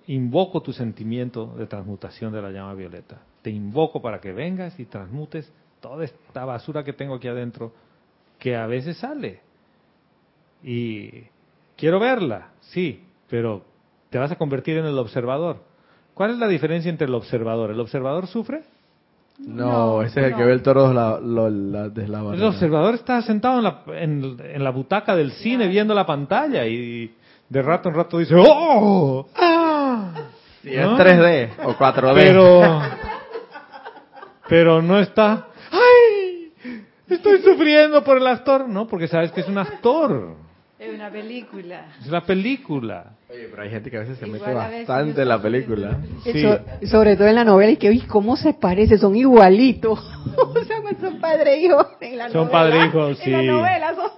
invoco tu sentimiento de transmutación de la llama violeta. Te invoco para que vengas y transmutes toda esta basura que tengo aquí adentro, que a veces sale. Y quiero verla, sí, pero te vas a convertir en el observador. ¿Cuál es la diferencia entre el observador? ¿El observador sufre? No, ese es el que ve el toro la, la, El observador está sentado en la, en, la butaca del cine viendo la pantalla y de rato en rato dice ¡Oh! ¡Ah! es 3D o 4D. Pero, pero no está ¡Ay! Estoy sufriendo por el actor. No, porque sabes que es un actor. Es una película. Es la película. Oye, pero hay gente que a veces se mete bastante en la película. Sí. sobre todo en la novela, y que, oye, ¿cómo se parece? Son igualitos. o sea, son padre e hijo en la son novela. Son padre e hijo, sí. En la novela son...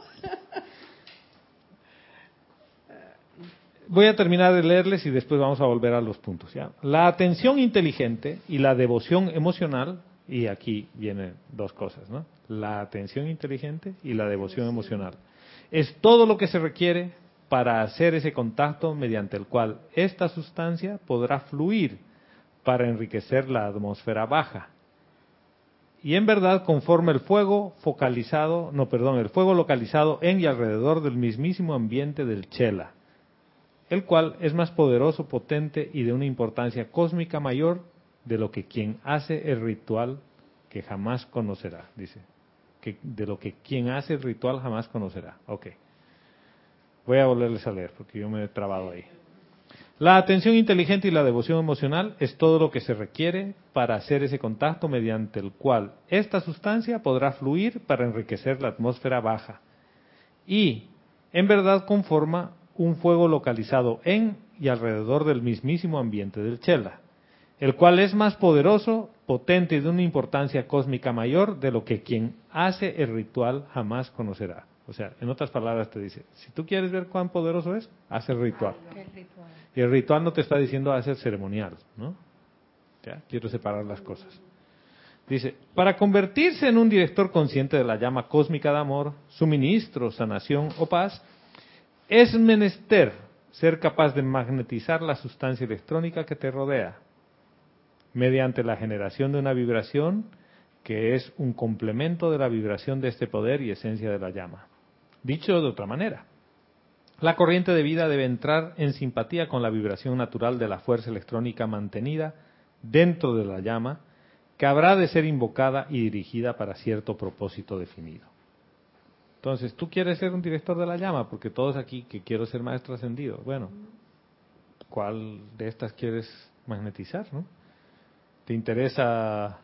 Voy a terminar de leerles y después vamos a volver a los puntos. ¿ya? La atención inteligente y la devoción emocional y aquí vienen dos cosas, ¿no? La atención inteligente y la devoción emocional. Es todo lo que se requiere para hacer ese contacto mediante el cual esta sustancia podrá fluir para enriquecer la atmósfera baja. Y en verdad conforme el fuego focalizado, no, perdón, el fuego localizado en y alrededor del mismísimo ambiente del Chela, el cual es más poderoso, potente y de una importancia cósmica mayor de lo que quien hace el ritual que jamás conocerá, dice. Que de lo que quien hace el ritual jamás conocerá. Ok. Voy a volverles a leer porque yo me he trabado ahí. La atención inteligente y la devoción emocional es todo lo que se requiere para hacer ese contacto mediante el cual esta sustancia podrá fluir para enriquecer la atmósfera baja. Y, en verdad, conforma un fuego localizado en y alrededor del mismísimo ambiente del chela el cual es más poderoso, potente y de una importancia cósmica mayor de lo que quien hace el ritual jamás conocerá. O sea, en otras palabras te dice, si tú quieres ver cuán poderoso es, haz el ritual. Y el ritual no te está diciendo hacer ceremonial, ¿no? ¿Ya? Quiero separar las cosas. Dice, para convertirse en un director consciente de la llama cósmica de amor, suministro, sanación o paz, es menester ser capaz de magnetizar la sustancia electrónica que te rodea, mediante la generación de una vibración que es un complemento de la vibración de este poder y esencia de la llama. Dicho de otra manera, la corriente de vida debe entrar en simpatía con la vibración natural de la fuerza electrónica mantenida dentro de la llama, que habrá de ser invocada y dirigida para cierto propósito definido. Entonces, tú quieres ser un director de la llama, porque todos aquí que quiero ser maestro ascendido. Bueno, ¿cuál de estas quieres magnetizar, no? ¿Te interesa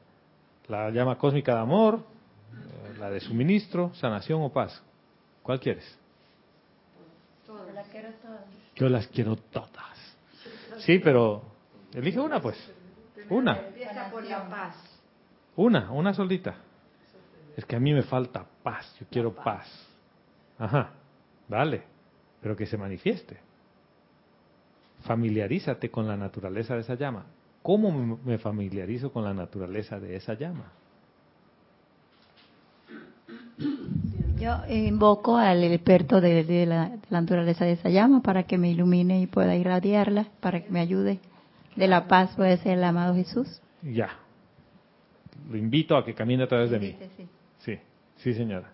la llama cósmica de amor, eh, la de suministro, sanación o paz? ¿Cuál quieres? Yo las quiero todas. Sí, pero elige una pues. Una. Una, una solita. Es que a mí me falta paz, yo quiero paz. Ajá, vale, pero que se manifieste. Familiarízate con la naturaleza de esa llama. ¿Cómo me familiarizo con la naturaleza de esa llama? Yo invoco al experto de, la, naturaleza de esa llama para que me ilumine y pueda irradiarla, para que me ayude. De la paz puede ser el amado Jesús. Ya. lo invito a que camine a través de mí. Sí, sí, señora.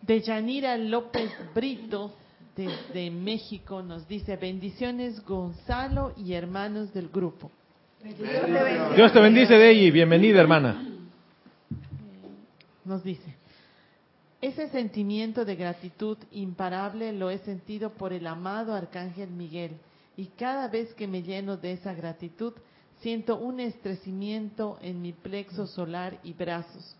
De Yanira López Brito, desde México, nos dice, bendiciones Gonzalo y hermanos del grupo. Dios te bendice, Deji. Bienvenida, hermana. Nos dice, ese sentimiento de gratitud imparable lo he sentido por el amado Arcángel Miguel y cada vez que me lleno de esa gratitud siento un estrecimiento en mi plexo solar y brazos.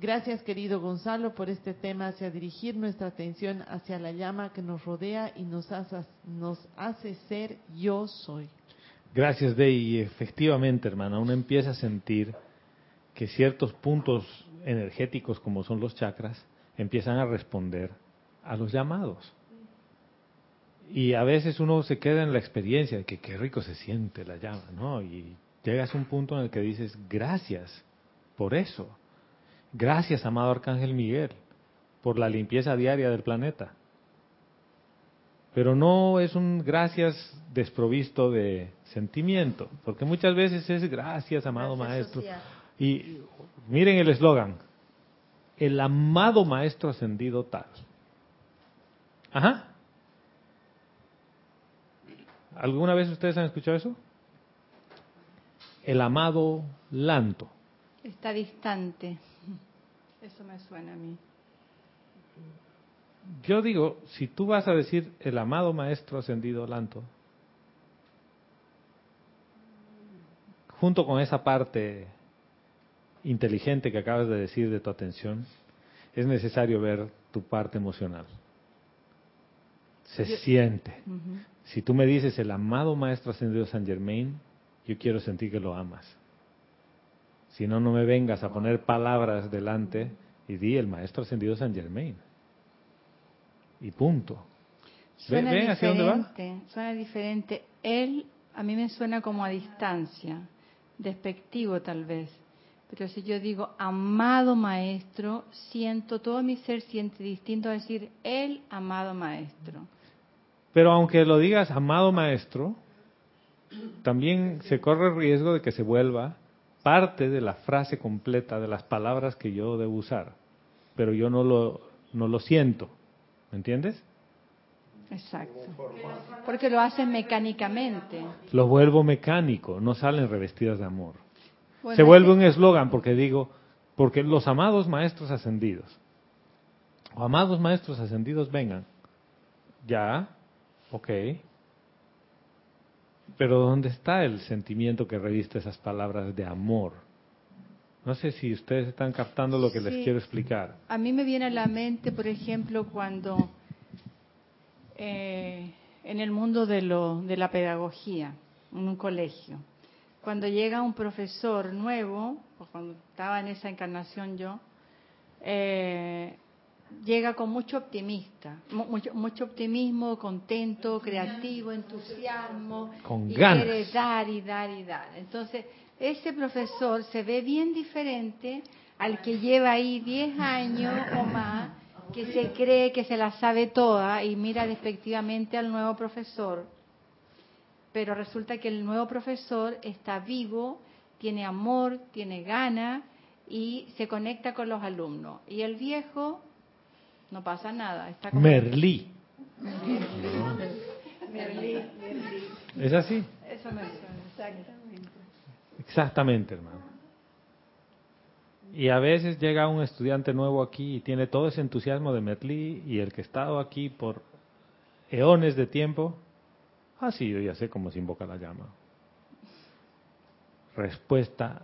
Gracias querido Gonzalo por este tema hacia dirigir nuestra atención hacia la llama que nos rodea y nos hace, nos hace ser yo soy. Gracias, Dey. Efectivamente, hermana, uno empieza a sentir que ciertos puntos energéticos, como son los chakras, empiezan a responder a los llamados. Y a veces uno se queda en la experiencia de que qué rico se siente la llama, ¿no? Y llegas a un punto en el que dices, gracias por eso. Gracias, amado Arcángel Miguel, por la limpieza diaria del planeta. Pero no es un gracias desprovisto de sentimiento, porque muchas veces es gracias, amado maestro. Y miren el eslogan, el amado maestro ascendido tal. Ajá. ¿Alguna vez ustedes han escuchado eso? El amado Lanto. Está distante. Eso me suena a mí. Yo digo, si tú vas a decir el amado maestro ascendido Lanto, junto con esa parte inteligente que acabas de decir de tu atención, es necesario ver tu parte emocional. Se siente. Si tú me dices el amado Maestro Ascendido San Germain, yo quiero sentir que lo amas. Si no, no me vengas a poner palabras delante y di el Maestro Ascendido San Germain. Y punto. Suena diferente, Suena diferente. Él a mí me suena como a distancia, despectivo tal vez. Pero si yo digo, amado maestro, siento, todo mi ser siente distinto a decir, el amado maestro. Pero aunque lo digas, amado maestro, también se corre el riesgo de que se vuelva parte de la frase completa de las palabras que yo debo usar. Pero yo no lo, no lo siento. ¿Me entiendes? Exacto. Porque lo hacen mecánicamente. Lo vuelvo mecánico, no salen revestidas de amor se vuelve un eslogan porque digo, porque los amados maestros ascendidos, o amados maestros ascendidos vengan, ya, ok, pero ¿dónde está el sentimiento que reviste esas palabras de amor? No sé si ustedes están captando lo que les quiero explicar. A mí me viene a la mente, por ejemplo, cuando eh, en el mundo de, lo, de la pedagogía, en un colegio, cuando llega un profesor nuevo, o cuando estaba en esa encarnación yo, eh, llega con mucho optimista, mucho, mucho, optimismo, contento, creativo, entusiasmo, con y ganas. quiere dar y dar y dar. Entonces, ese profesor se ve bien diferente al que lleva ahí 10 años o más, que se cree que se la sabe toda y mira despectivamente al nuevo profesor pero resulta que el nuevo profesor está vivo, tiene amor, tiene gana y se conecta con los alumnos. Y el viejo no pasa nada. Está Merlí. Merlí. ¿Es así? Eso me suena, exactamente. Exactamente, hermano. Y a veces llega un estudiante nuevo aquí y tiene todo ese entusiasmo de Merlí y el que ha estado aquí por eones de tiempo Ah, sí, yo ya sé cómo se invoca la llama. Respuesta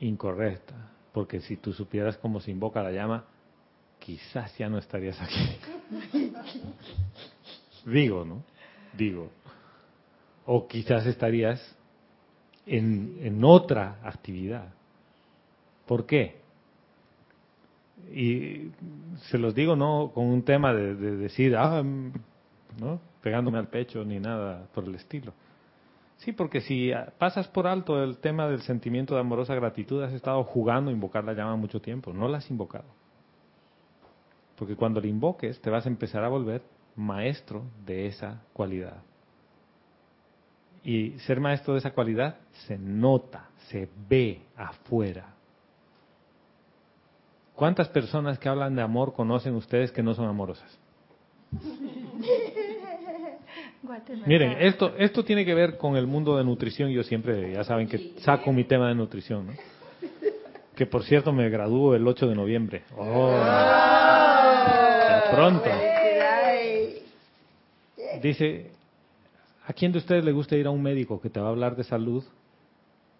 incorrecta, porque si tú supieras cómo se invoca la llama, quizás ya no estarías aquí. Digo, ¿no? Digo. O quizás estarías en, en otra actividad. ¿Por qué? Y se los digo no con un tema de, de decir, ah, ¿no? pegándome al pecho ni nada por el estilo. Sí, porque si pasas por alto el tema del sentimiento de amorosa gratitud, has estado jugando a invocar la llama mucho tiempo, no la has invocado. Porque cuando la invoques, te vas a empezar a volver maestro de esa cualidad. Y ser maestro de esa cualidad se nota, se ve afuera. ¿Cuántas personas que hablan de amor conocen ustedes que no son amorosas? Miren, esto, esto tiene que ver con el mundo de nutrición. Yo siempre, ya saben que saco mi tema de nutrición, ¿no? Que por cierto me gradúo el 8 de noviembre. Oh, pronto. Dice, ¿a quién de ustedes le gusta ir a un médico que te va a hablar de salud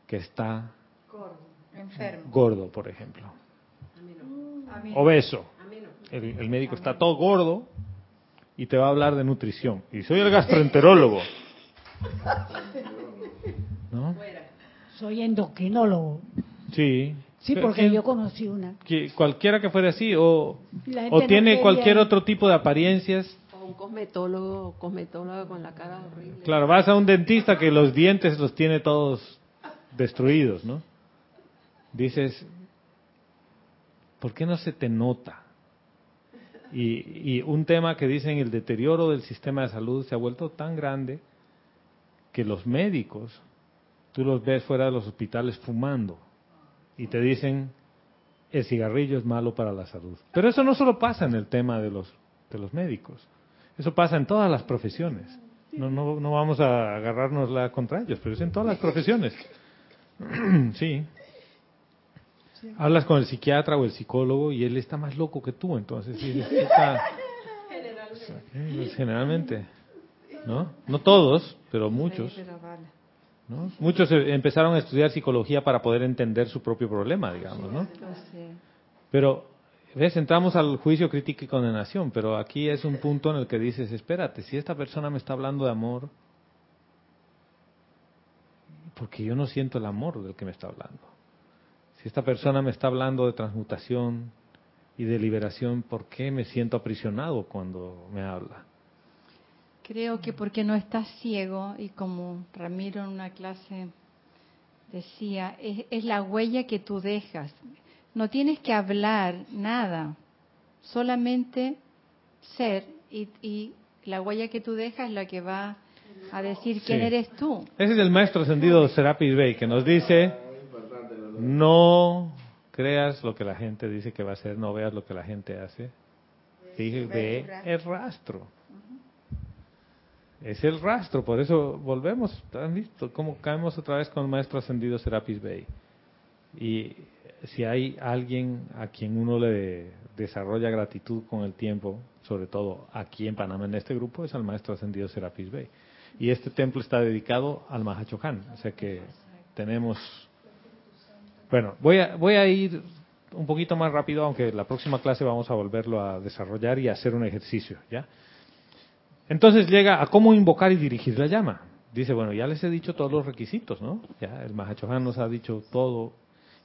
que está gordo, enfermo. gordo por ejemplo? Obeso. El, médico está todo gordo y te va a hablar de nutrición. Y soy el gastroenterólogo. ¿No? Soy endocrinólogo. Sí. Sí, porque yo conocí una. Que cualquiera que fuera así, o, o tiene cualquier otro tipo de apariencias. O un cosmetólogo, cosmetólogo con la cara horrible. Claro, vas a un dentista que los dientes los tiene todos destruidos, ¿no? Dices, ¿por qué no se te nota? Y, un tema que dicen, el deterioro del sistema de salud se ha vuelto tan grande que los médicos, tú los ves fuera de los hospitales fumando y te dicen, el cigarrillo es malo para la salud. Pero eso no solo pasa en el tema de los, de los médicos, eso pasa en todas las profesiones. No, no, no vamos a agarrarnos la contra ellos, pero es en todas las profesiones. sí. Hablas con el psiquiatra o el psicólogo y él está más loco que tú, entonces generalmente. ¿no? No todos, pero muchos. Muchos e, empezaron a estudiar psicología para poder entender su propio problema, digamos, ¿no? Pero, ¿ves? Entramos al juicio, crítica y condenación, pero aquí es un punto en el que dices, espérate, si esta persona me está hablando de amor, porque yo no siento el amor del que me está hablando. Si esta persona me está hablando de transmutación y de liberación, ¿por qué me siento aprisionado cuando me habla? Creo que porque no estás ciego y como Ramiro en una clase decía, es, la huella que tú dejas. No tienes que hablar nada, solamente ser y, la huella que tú dejas es la que va a decir quién eres tú. Ese es el maestro ascendido Serapis Bey que nos dice no creas lo que la gente dice que va a hacer, no veas lo que la gente hace. Dije, ve el rastro. Es el rastro, por eso volvemos. ¿Han visto cómo caemos otra vez con el maestro ascendido Serapis Bey? Y si hay alguien a quien uno le desarrolla gratitud con el tiempo, sobre todo aquí en Panamá, en este grupo, es al maestro ascendido Serapis Bey. Y este templo está dedicado al Mahachohan, o sea que tenemos bueno, voy a, voy a ir un poquito más rápido, aunque la próxima clase vamos a volverlo a desarrollar y a hacer un ejercicio, ¿ya? Entonces llega a cómo invocar y dirigir la llama. Dice, bueno, ya les he dicho todos los requisitos, ¿no? Ya el Mahachohan nos ha dicho todo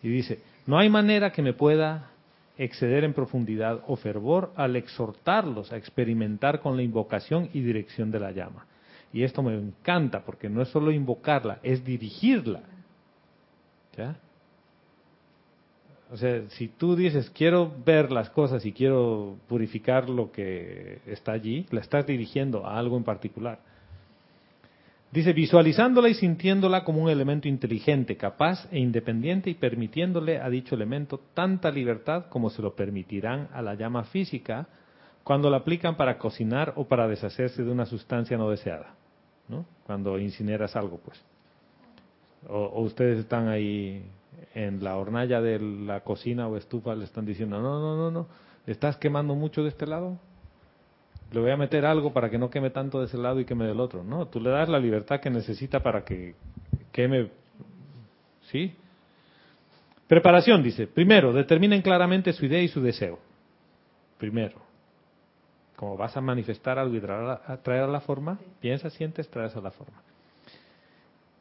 y dice, no hay manera que me pueda exceder en profundidad o fervor al exhortarlos a experimentar con la invocación y dirección de la llama. Y esto me encanta porque no es solo invocarla, es dirigirla. ¿Ya? O sea, si tú dices, quiero ver las cosas y quiero purificar lo que está allí, la estás dirigiendo a algo en particular. Dice, visualizándola y sintiéndola como un elemento inteligente, capaz e independiente y permitiéndole a dicho elemento tanta libertad como se lo permitirán a la llama física cuando la aplican para cocinar o para deshacerse de una sustancia no deseada, ¿no? Cuando incineras algo, pues. o ustedes están ahí en la hornalla de la cocina o estufa le están diciendo, no, no, no, no, ¿estás quemando mucho de este lado? Le voy a meter algo para que no queme tanto de ese lado y queme del otro. No, tú le das la libertad que necesita para que queme. ¿Sí? Preparación, dice. Primero, determinen claramente su idea y su deseo. Primero. Como vas a manifestar algo y traer a la forma, piensa, sientes, traes a la forma.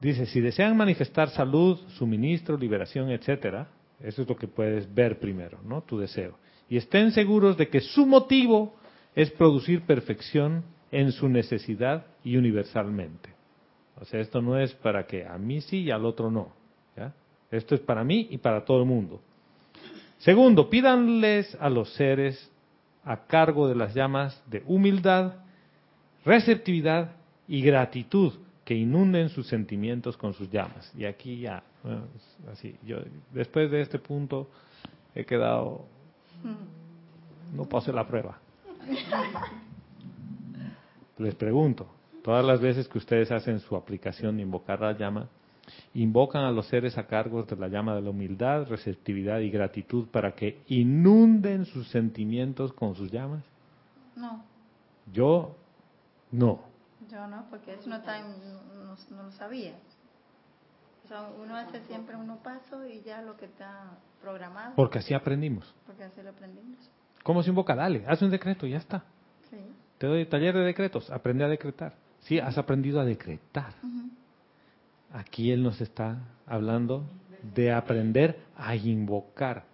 Dice, si desean manifestar salud, suministro, liberación, etcétera, eso es lo que puedes ver primero, ¿no? Tu deseo. Y estén seguros de que su motivo es producir perfección en su necesidad y universalmente. O sea, esto no es para que a mí sí y al otro no. Esto es para mí y para todo el mundo. Segundo, pídanles a los seres a cargo de las llamas de humildad, receptividad y gratitud que inunden sus sentimientos con sus llamas. Y aquí ya, así, yo después de este punto he quedado No pase la prueba. Les pregunto, todas las veces que ustedes hacen su aplicación de invocar la llama, invocan a los seres a cargo de la llama de la humildad, receptividad y gratitud para que inunden sus sentimientos con sus llamas? No. Yo no. Yo no, porque eso no, está no, lo sabía. uno hace siempre uno paso y ya lo que está programado. Porque así aprendimos. Porque así lo aprendimos. ¿Cómo se invoca? Dale, haz un decreto y ya está. Sí. Te doy taller de decretos, aprende a decretar. Sí, has aprendido a decretar. Aquí Él nos está hablando de aprender a invocar.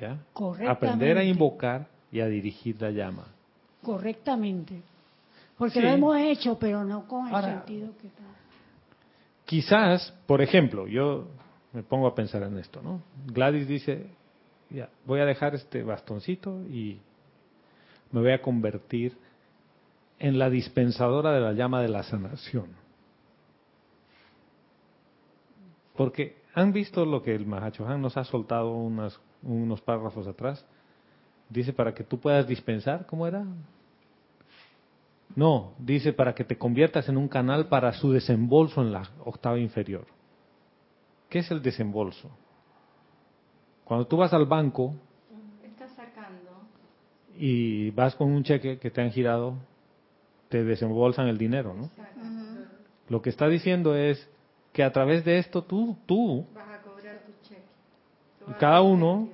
¿Ya? Aprender a invocar y a dirigir la llama. Correctamente. Porque lo hemos hecho, pero no con el sentido que está. Quizás, por ejemplo, yo me pongo a pensar en esto, ¿no? Gladys dice, ya, voy a dejar este bastoncito y me voy a convertir en la dispensadora de la llama de la sanación. Porque han visto lo que el Mahachohan nos ha soltado unos párrafos atrás. Dice para que tú puedas dispensar, ¿cómo era? No, dice para que te conviertas en un canal para su desembolso en la octava inferior. ¿Qué es el desembolso? Cuando tú vas al banco y vas con un cheque que te han girado te desembolsan el dinero, ¿no? Lo que está diciendo es que a través de esto tú, tú, y cada uno,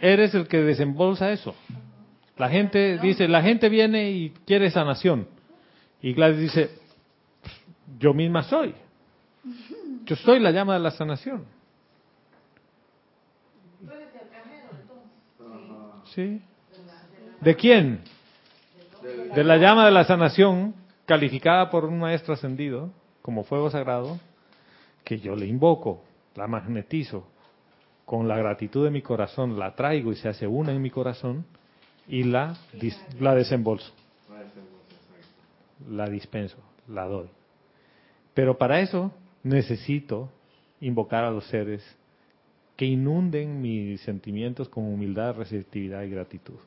eres el que desembolsa eso. La gente dice, la gente viene y quiere sanación. Y Gladys dice, yo misma soy. Yo soy la llama de la sanación. ¿Sí? ¿De quién? de la llama de la sanación, calificada por un maestro ascendido como fuego sagrado, que yo le invoco, la magnetizo, con la gratitud de mi corazón, la traigo y se hace una en mi corazón y la, la desembolso. La dispenso, la doy. Pero para eso necesito invocar a los seres que inunden mis sentimientos con humildad, receptividad y gratitud.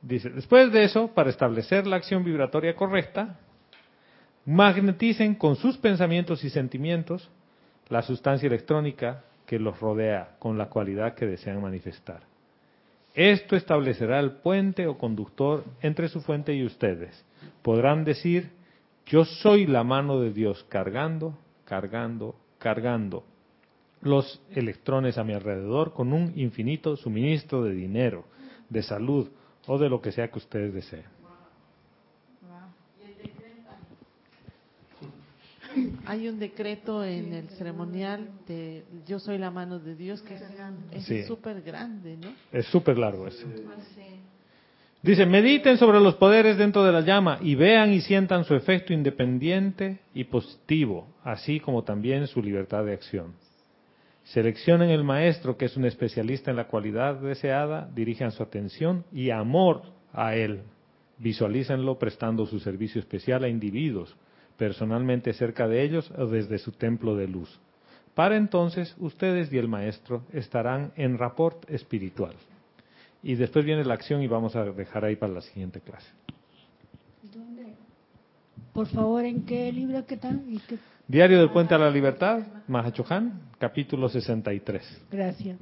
Dice, después de eso, para establecer la acción vibratoria correcta, magneticen con sus pensamientos y sentimientos la sustancia electrónica que los rodea con la cualidad que desean manifestar. Esto establecerá el puente o conductor entre su fuente y ustedes. Podrán decir, yo soy la mano de Dios cargando, cargando, cargando los electrones a mi alrededor con un infinito suministro de dinero, de salud, o de lo que sea que ustedes deseen. Hay un decreto en el ceremonial de Yo soy la mano de Dios que es súper grande, ¿no? Es súper largo ese. Dice, mediten sobre los poderes dentro de la llama y vean y sientan su efecto independiente y positivo, así como también su libertad de acción. Seleccionen el maestro que es un especialista en la cualidad deseada, dirijan su atención y amor a él. Visualícenlo prestando su servicio especial a individuos, personalmente cerca de ellos o desde su templo de luz. Para entonces ustedes y el maestro estarán en rapport espiritual. Y después viene la acción y vamos a dejar ahí para la siguiente clase. ¿Dónde? Por favor, ¿en qué libro que están? Diario del Puente a la Libertad, Mahachohan, capítulo 63. Gracias.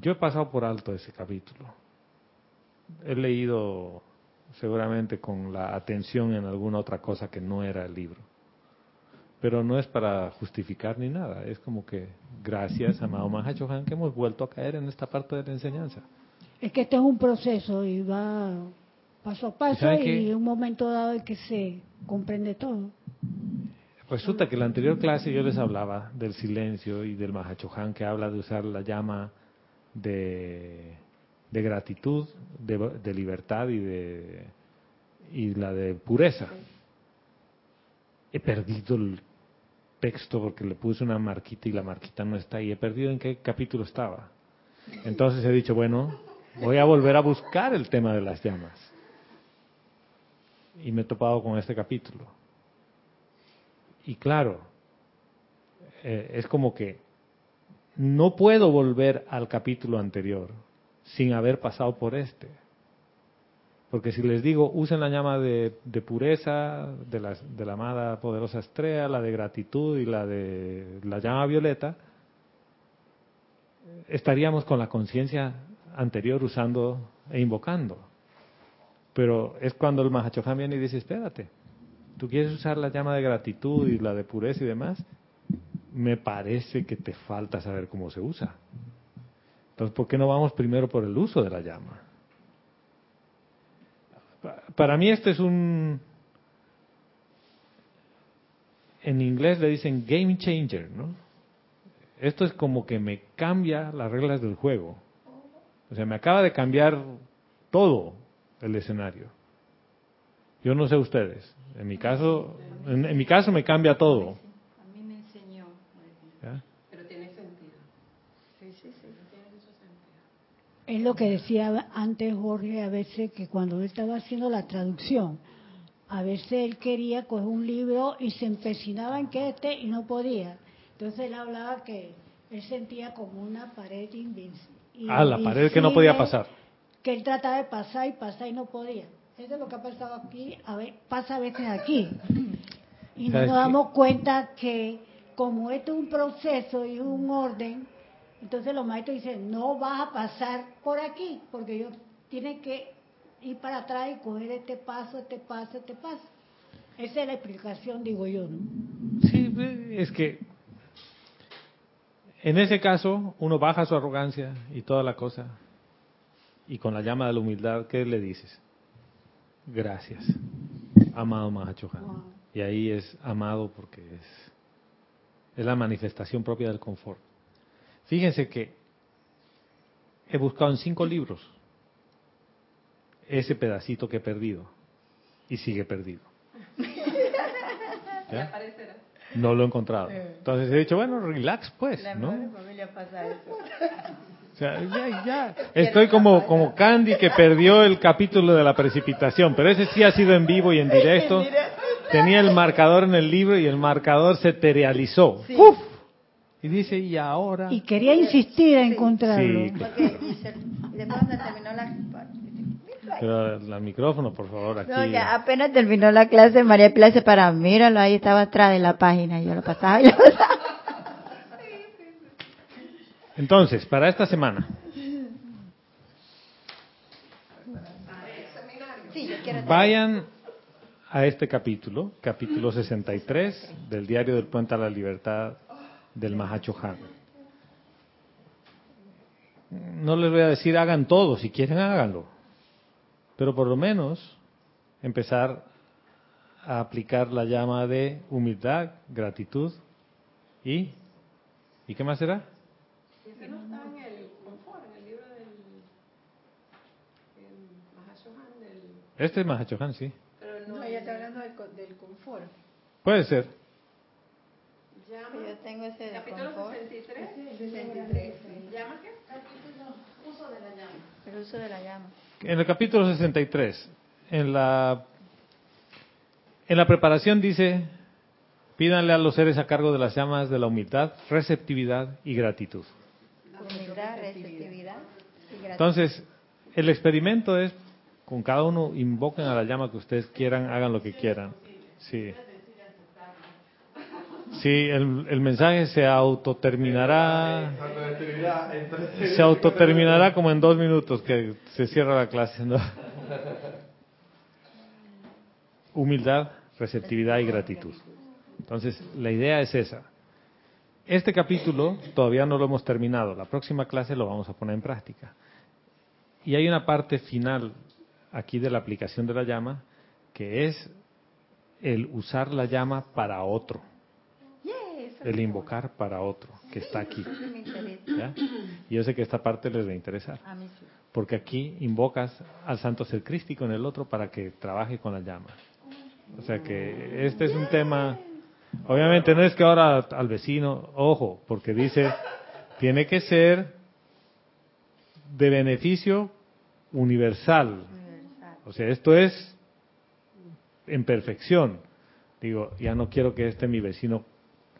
Yo he pasado por alto ese capítulo. He leído seguramente con la atención en alguna otra cosa que no era el libro. Pero no es para justificar ni nada. Es como que gracias, amado Mahachohan, que hemos vuelto a caer en esta parte de la enseñanza. Es que este es un proceso y va paso a paso y, en un momento dado en que se comprende todo. Resulta que en la anterior clase yo les hablaba del silencio y del Mahachohan que habla de usar la llama de, gratitud, de, libertad y de y la de pureza. He perdido el texto porque le puse una marquita y la marquita no está ahí. He perdido en qué capítulo estaba. Entonces he dicho, bueno, voy a volver a buscar el tema de las llamas y me he topado con este capítulo. Y claro, eh, es como que no puedo volver al capítulo anterior sin haber pasado por este. Porque si les digo, usen la llama de, pureza de la, de la, amada poderosa estrella, la de gratitud y la de la llama violeta, estaríamos con la conciencia anterior usando e invocando. Pero es cuando el Mahachohan viene y dice, espérate, tú quieres usar la llama de gratitud y la de pureza y demás, me parece que te falta saber cómo se usa. Entonces, ¿por qué no vamos primero por el uso de la llama? Para mí este es un... En inglés le dicen game changer, ¿no? Esto es como que me cambia las reglas del juego. O sea, me acaba de cambiar todo el escenario. Yo no sé ustedes. En mi caso, en, mi caso me cambia todo. A mí me enseñó. Pero tiene sentido. Sí, sí, sí. Tiene mucho sentido. Es lo que decía antes Jorge a veces que cuando él estaba haciendo la traducción, a veces él quería coger un libro y se empecinaba en que este y no podía. Entonces él hablaba que él sentía como una pared invencible. Ah, la pared que no podía pasar. Que él trataba de pasar y pasar y no podía. Eso es lo que ha pasado aquí, a ver, pasa a veces aquí. Y no nos damos cuenta que como esto es un proceso y un orden, entonces los maestros dicen, no vas a pasar por aquí, porque ellos tienen que ir para atrás y coger este paso, este paso, este paso. Esa es la explicación, digo yo, ¿no? Sí, es que en ese caso uno baja su arrogancia y toda la cosa, y con la llama de la humildad, ¿qué le dices? Gracias, amado Mahachohan. Y ahí es amado porque es, es la manifestación propia del confort. Fíjense que he buscado en cinco libros ese pedacito que he perdido y sigue perdido. ¿Ya? No lo he encontrado. Entonces he dicho, bueno, relax pues, ¿no? O sea, ya, ya. Estoy como, como Candy que perdió el capítulo de la precipitación, pero ese sí ha sido en vivo y en directo. Tenía el marcador en el libro y el marcador se materializó. ¡Uf! Y dice, ¿y ahora? Y quería insistir en encontrarlo. Sí, Porque, y, se, terminó la pero el micrófono, por favor, aquí. No, apenas terminó la clase, María Pilar se para, míralo, ahí estaba atrás de la página, yo lo pasaba y lo pasaba. Entonces, para esta semana. Vayan a este capítulo, capítulo 63 del diario del Puente a la Libertad del Mahacho Han. No les voy a decir hagan todo, si quieren háganlo pero por lo menos empezar a aplicar la llama de humildad, gratitud y ¿y qué más será? Ese no está en el confort, en el libro del. Este es Mahashohan, sí. Pero no, ella está hablando del, del confort. Puede ser. Llama, Yo tengo ese capítulo confort. 63. 63. ¿Llama qué? Capítulo uso de la llama. El uso de la llama en el capítulo 63, en la, en la preparación dice, pídanle a los seres a cargo de las llamas de la humildad, receptividad y gratitud. Humildad, receptividad y gratitud. Entonces, el experimento es, con cada uno invoquen a la llama que ustedes quieran, hagan lo que quieran. Sí. Sí, el, el, mensaje se autoterminará. Se autoterminará como en dos minutos que se cierra la clase. Humildad, receptividad y gratitud. Entonces, la idea es esa. Este capítulo todavía no lo hemos terminado. La próxima clase lo vamos a poner en práctica. Y hay una parte final aquí de la aplicación de la llama que es el usar la llama para otro el invocar para otro que está aquí. Y yo sé que esta parte les va a interesar. Porque aquí invocas al santo ser crístico en el otro para que trabaje con la llama. O sea que este es un tema, obviamente no es que ahora al vecino, ojo, porque dice, tiene que ser de beneficio universal. O sea, esto es en perfección. Digo, ya no quiero que este mi vecino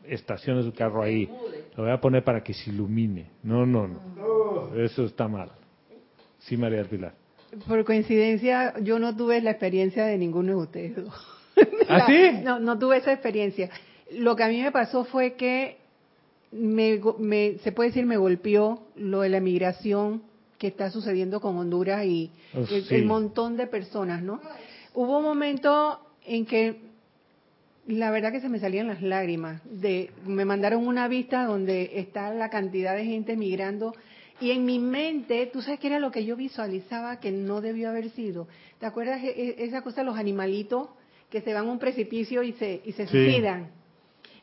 estacione su carro ahí. Lo voy a poner para que se ilumine. No, no, no. Eso está mal. Sí, María del Pilar. Por coincidencia, yo no tuve la experiencia de ninguno de ustedes dos. ¿Ah, sí? No, no tuve esa experiencia. Lo que a mí me pasó fue que me, me, se puede decir, me golpeó lo de la migración que está sucediendo con Honduras y Oh, el, sí. el montón de personas, ¿no? Hubo un momento en que la verdad que se me salían las lágrimas. De, me mandaron una vista donde está la cantidad de gente migrando y en mi mente, tú sabes que era lo que yo visualizaba que no debió haber sido. ¿Te acuerdas e- e- esa cosa de los animalitos que se van a un precipicio y se, y se Sí. suicidan?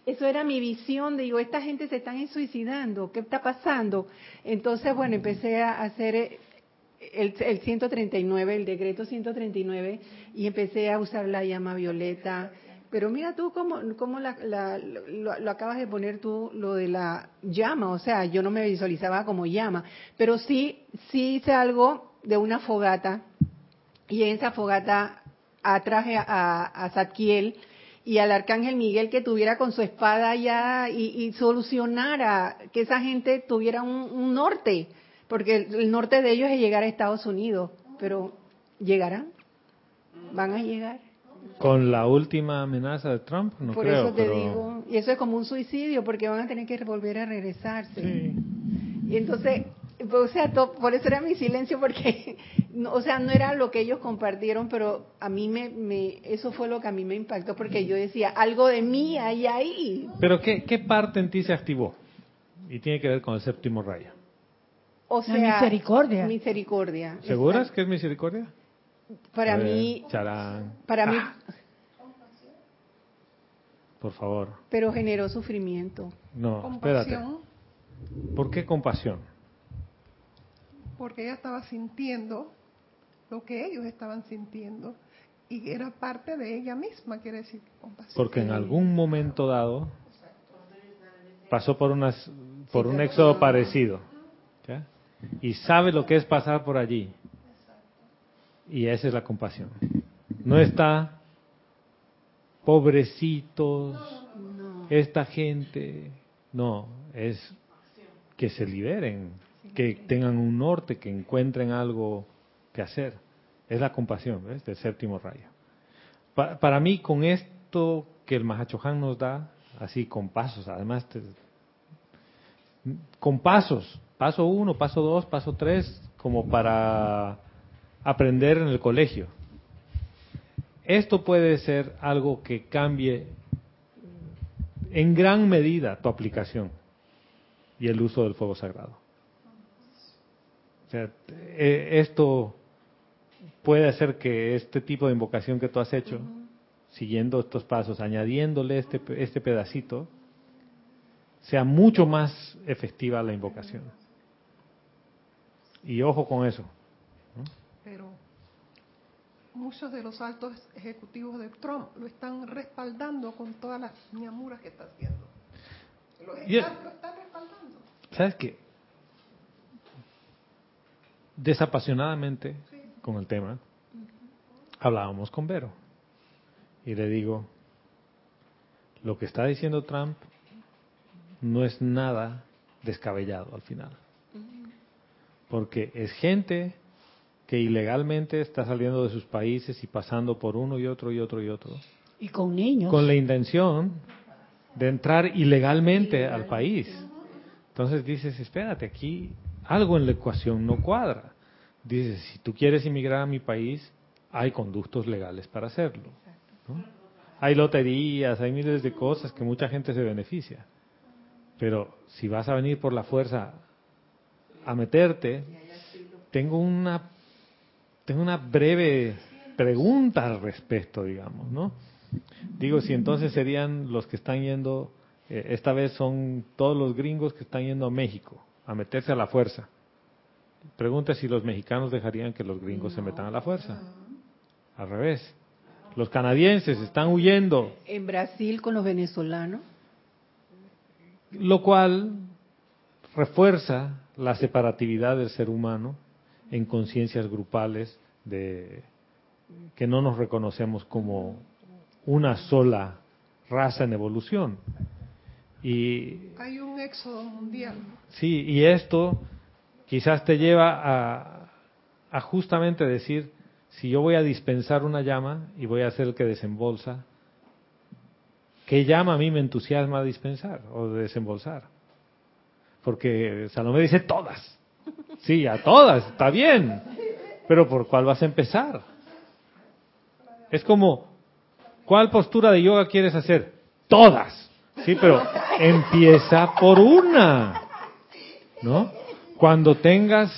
Eso era mi visión, de, digo, esta gente se están suicidando, ¿qué está pasando? Entonces, bueno, empecé a hacer eh, el, el 139, el decreto 139, y empecé a usar la llama violeta. Pero mira tú cómo, la, la- lo, acabas de poner tú, lo de la llama, o sea, yo no me visualizaba como llama, pero sí, sí hice algo de una fogata, y en esa fogata atraje a, a Zadkiel y al arcángel Miguel que tuviera con su espada ya y, solucionara que esa gente tuviera un, un norte, porque el, el norte de ellos es llegar a Estados Unidos, pero ¿llegarán? ¿Van a llegar? Con la última amenaza de Trump, no Por creo. eso te pero- digo, y eso es como un suicidio, porque van a tener que volver a regresarse. Sí. Y entonces, o sea, to- por eso era mi silencio, porque, no, o sea, no era lo que ellos compartieron, pero a mí me, me, eso fue lo que a mí me impactó, porque yo decía, algo de mí hay ahí. Pero ¿qué, ¿qué parte en ti se activó? Y tiene que ver con el séptimo rayo. O La sea, misericordia. Misericordia. ¿Seguras que es misericordia? Para mí, charán. para mí, Ah, por favor. pero generó sufrimiento. No, espérate. compasión, ¿Por qué compasión? porque ella estaba sintiendo lo que ellos estaban sintiendo y era parte de ella misma, quiere decir compasión. Porque en algún momento dado pasó por unas por un éxodo parecido. ¿ya? Y sabe lo que es pasar por allí. Y esa es la compasión. No está pobrecitos, esta gente. No, es que se liberen, que tengan un norte, que encuentren algo que hacer. Es la compasión, ¿ves? Del séptimo rayo. Pa- para mí, con esto que el Mahachohan nos da, así con pasos, además, con pasos, paso uno, paso dos, paso tres, como para aprender en el colegio. Esto puede ser algo que cambie en gran medida tu aplicación y el uso del fuego sagrado. O sea, eh, esto puede hacer que este tipo de invocación que tú has hecho, siguiendo estos pasos, añadiéndole este, este pedacito, sea mucho más efectiva la invocación. Y ojo con eso. Muchos de los altos ejecutivos de Trump lo están respaldando con todas las ñamuras que está haciendo. Lo están, Y- lo están respaldando. ¿Sabes qué? Desapasionadamente con el tema, hablábamos con Vero y le digo, lo que está diciendo Trump no es nada descabellado al final. Porque es gente que ilegalmente está saliendo de sus países y pasando por uno y otro y otro y otro, Y con niños. con la intención de entrar ilegalmente al país. Entonces dices, espérate, aquí algo en la ecuación no cuadra. Dices, si tú quieres inmigrar a mi país, hay conductos legales para hacerlo. ¿no? Hay loterías, hay miles de cosas que mucha gente se beneficia. Pero si vas a venir por la fuerza a meterte, tengo una tengo una breve pregunta al respecto, digamos, ¿no? Digo, si entonces serían los que están yendo, eh, esta vez son todos los gringos que están yendo a México a meterse a la fuerza. Pregunta si los mexicanos dejarían que los gringos se metan a la fuerza. Al revés. Los canadienses están huyendo, En Brasil con los venezolanos. lo cual refuerza la separatividad del ser humano en conciencias grupales de que no nos reconocemos como una sola raza en evolución. Y, Hay un éxodo mundial. Sí, y esto quizás te lleva a, a justamente decir, si yo voy a dispensar una llama y voy a ser el que desembolsa, ¿qué llama a mí me entusiasma a dispensar o desembolsar? Porque Salomé dice todas. Sí, a todas, está bien. Pero ¿por cuál vas a empezar? Es como, ¿cuál postura de yoga quieres hacer? Todas. Sí, pero empieza por una. ¿No? Cuando tengas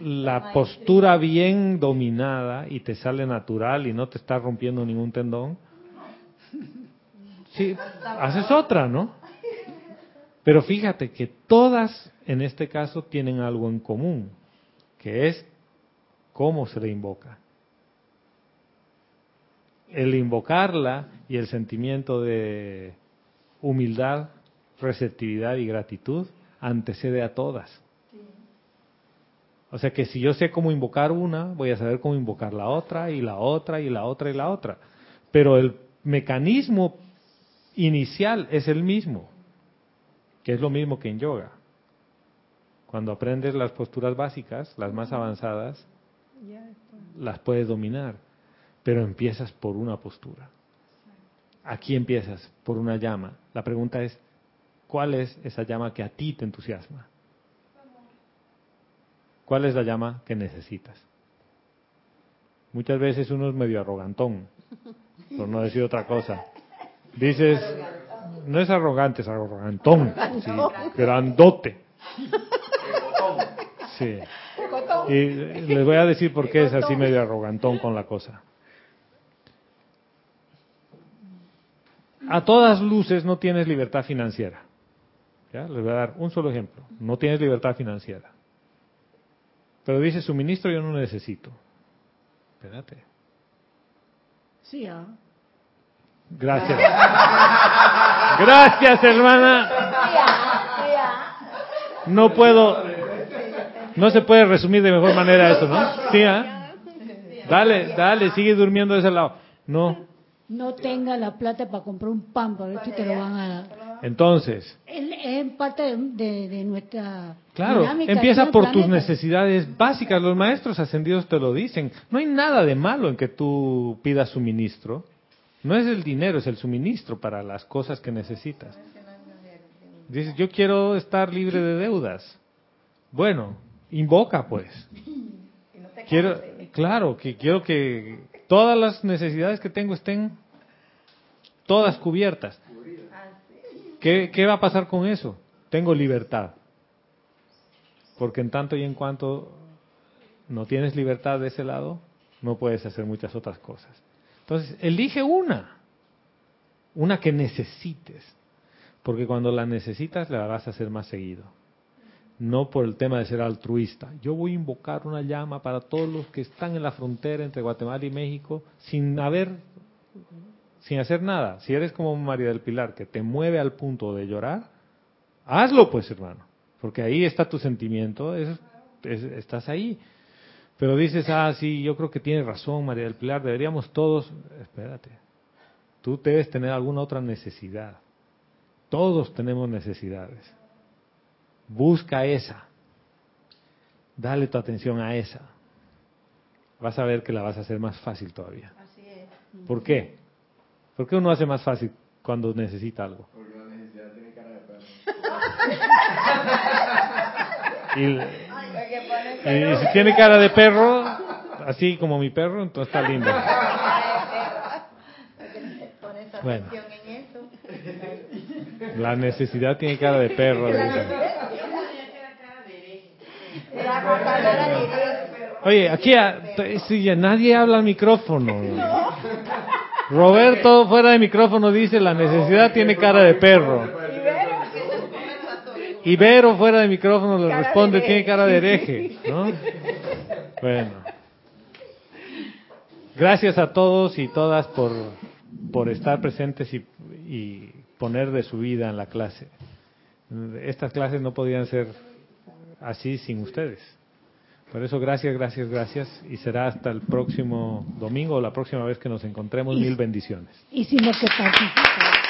la postura bien dominada y te sale natural y no te está rompiendo ningún tendón, sí, haces otra, ¿no? Pero fíjate que todas en este caso tienen algo en común, que es cómo se le invoca. El invocarla y el sentimiento de humildad, receptividad y gratitud antecede a todas. O sea que si yo sé cómo invocar una, voy a saber cómo invocar la otra y la otra y la otra y la otra. Pero el mecanismo inicial es el mismo, que es lo mismo que en yoga. Cuando aprendes las posturas básicas, las más avanzadas, las puedes dominar, pero empiezas por una postura. Aquí empiezas por una llama. La pregunta es, ¿cuál es esa llama que a ti te entusiasma? ¿Cuál es la llama que necesitas? Muchas veces uno es medio arrogantón, por no decir otra cosa. Dices, no es arrogante, es arrogantón, sí, grandote. Sí. Y les voy a decir por qué es así medio arrogantón con la cosa. A todas luces no tienes libertad financiera. ¿Ya? Les voy a dar un solo ejemplo. No tienes libertad financiera. Pero dice, suministro yo no necesito. Espérate. Sí, ¿ah? Gracias. Gracias, hermana. No puedo, no se puede resumir de mejor manera eso, ¿no? Sí, ¿ah? Dale, dale, sigue durmiendo de ese lado. No. No tenga la plata para comprar un pan, para ver si te lo van a dar. Entonces. Es parte de, de nuestra. Claro, empieza por tus necesidades básicas. Los maestros ascendidos te lo dicen. No hay nada de malo en que tú pidas suministro. No es el dinero, es el suministro para las cosas que necesitas. Dices, yo quiero estar libre de deudas. Bueno, invoca pues. Quiero, claro, que quiero que todas las necesidades que tengo estén todas cubiertas. ¿Qué, ¿Qué va a pasar con eso? Tengo libertad. Porque en tanto y en cuanto no tienes libertad de ese lado, no puedes hacer muchas otras cosas. Entonces, elige una, una que necesites, porque cuando la necesitas la vas a hacer más seguido. No por el tema de ser altruista. Yo voy a invocar una llama para todos los que están en la frontera entre Guatemala y México sin haber, sin hacer nada. Si eres como María del Pilar, que te mueve al punto de llorar, hazlo pues, hermano, porque ahí está tu sentimiento, estás ahí. Pero dices, ah, sí, yo creo que tienes razón, María del Pilar, deberíamos todos, espérate, tú debes tener alguna otra necesidad. Todos tenemos necesidades. Busca esa. Dale tu atención a esa. Vas a ver que la vas a hacer más fácil todavía. Así es. ¿Por qué? ¿Por qué uno hace más fácil cuando necesita algo? Porque la necesidad tiene cara de perro. y, y si tiene cara de perro, así como mi perro, entonces está lindo. Bueno. La necesidad tiene cara de perro. Oye, aquí si, nadie habla al micrófono. Roberto fuera de micrófono dice la necesidad tiene cara de perro. Ibero fuera de micrófono le responde, tiene cara de hereje, ¿no? Bueno. Gracias a todos y todas por, por estar presentes y, y poner de su vida en la clase. Estas clases no podían ser así sin ustedes. Por eso, gracias, gracias, gracias. Y será hasta el próximo domingo o la próxima vez que nos encontremos. Mil bendiciones. Y si lo que participa.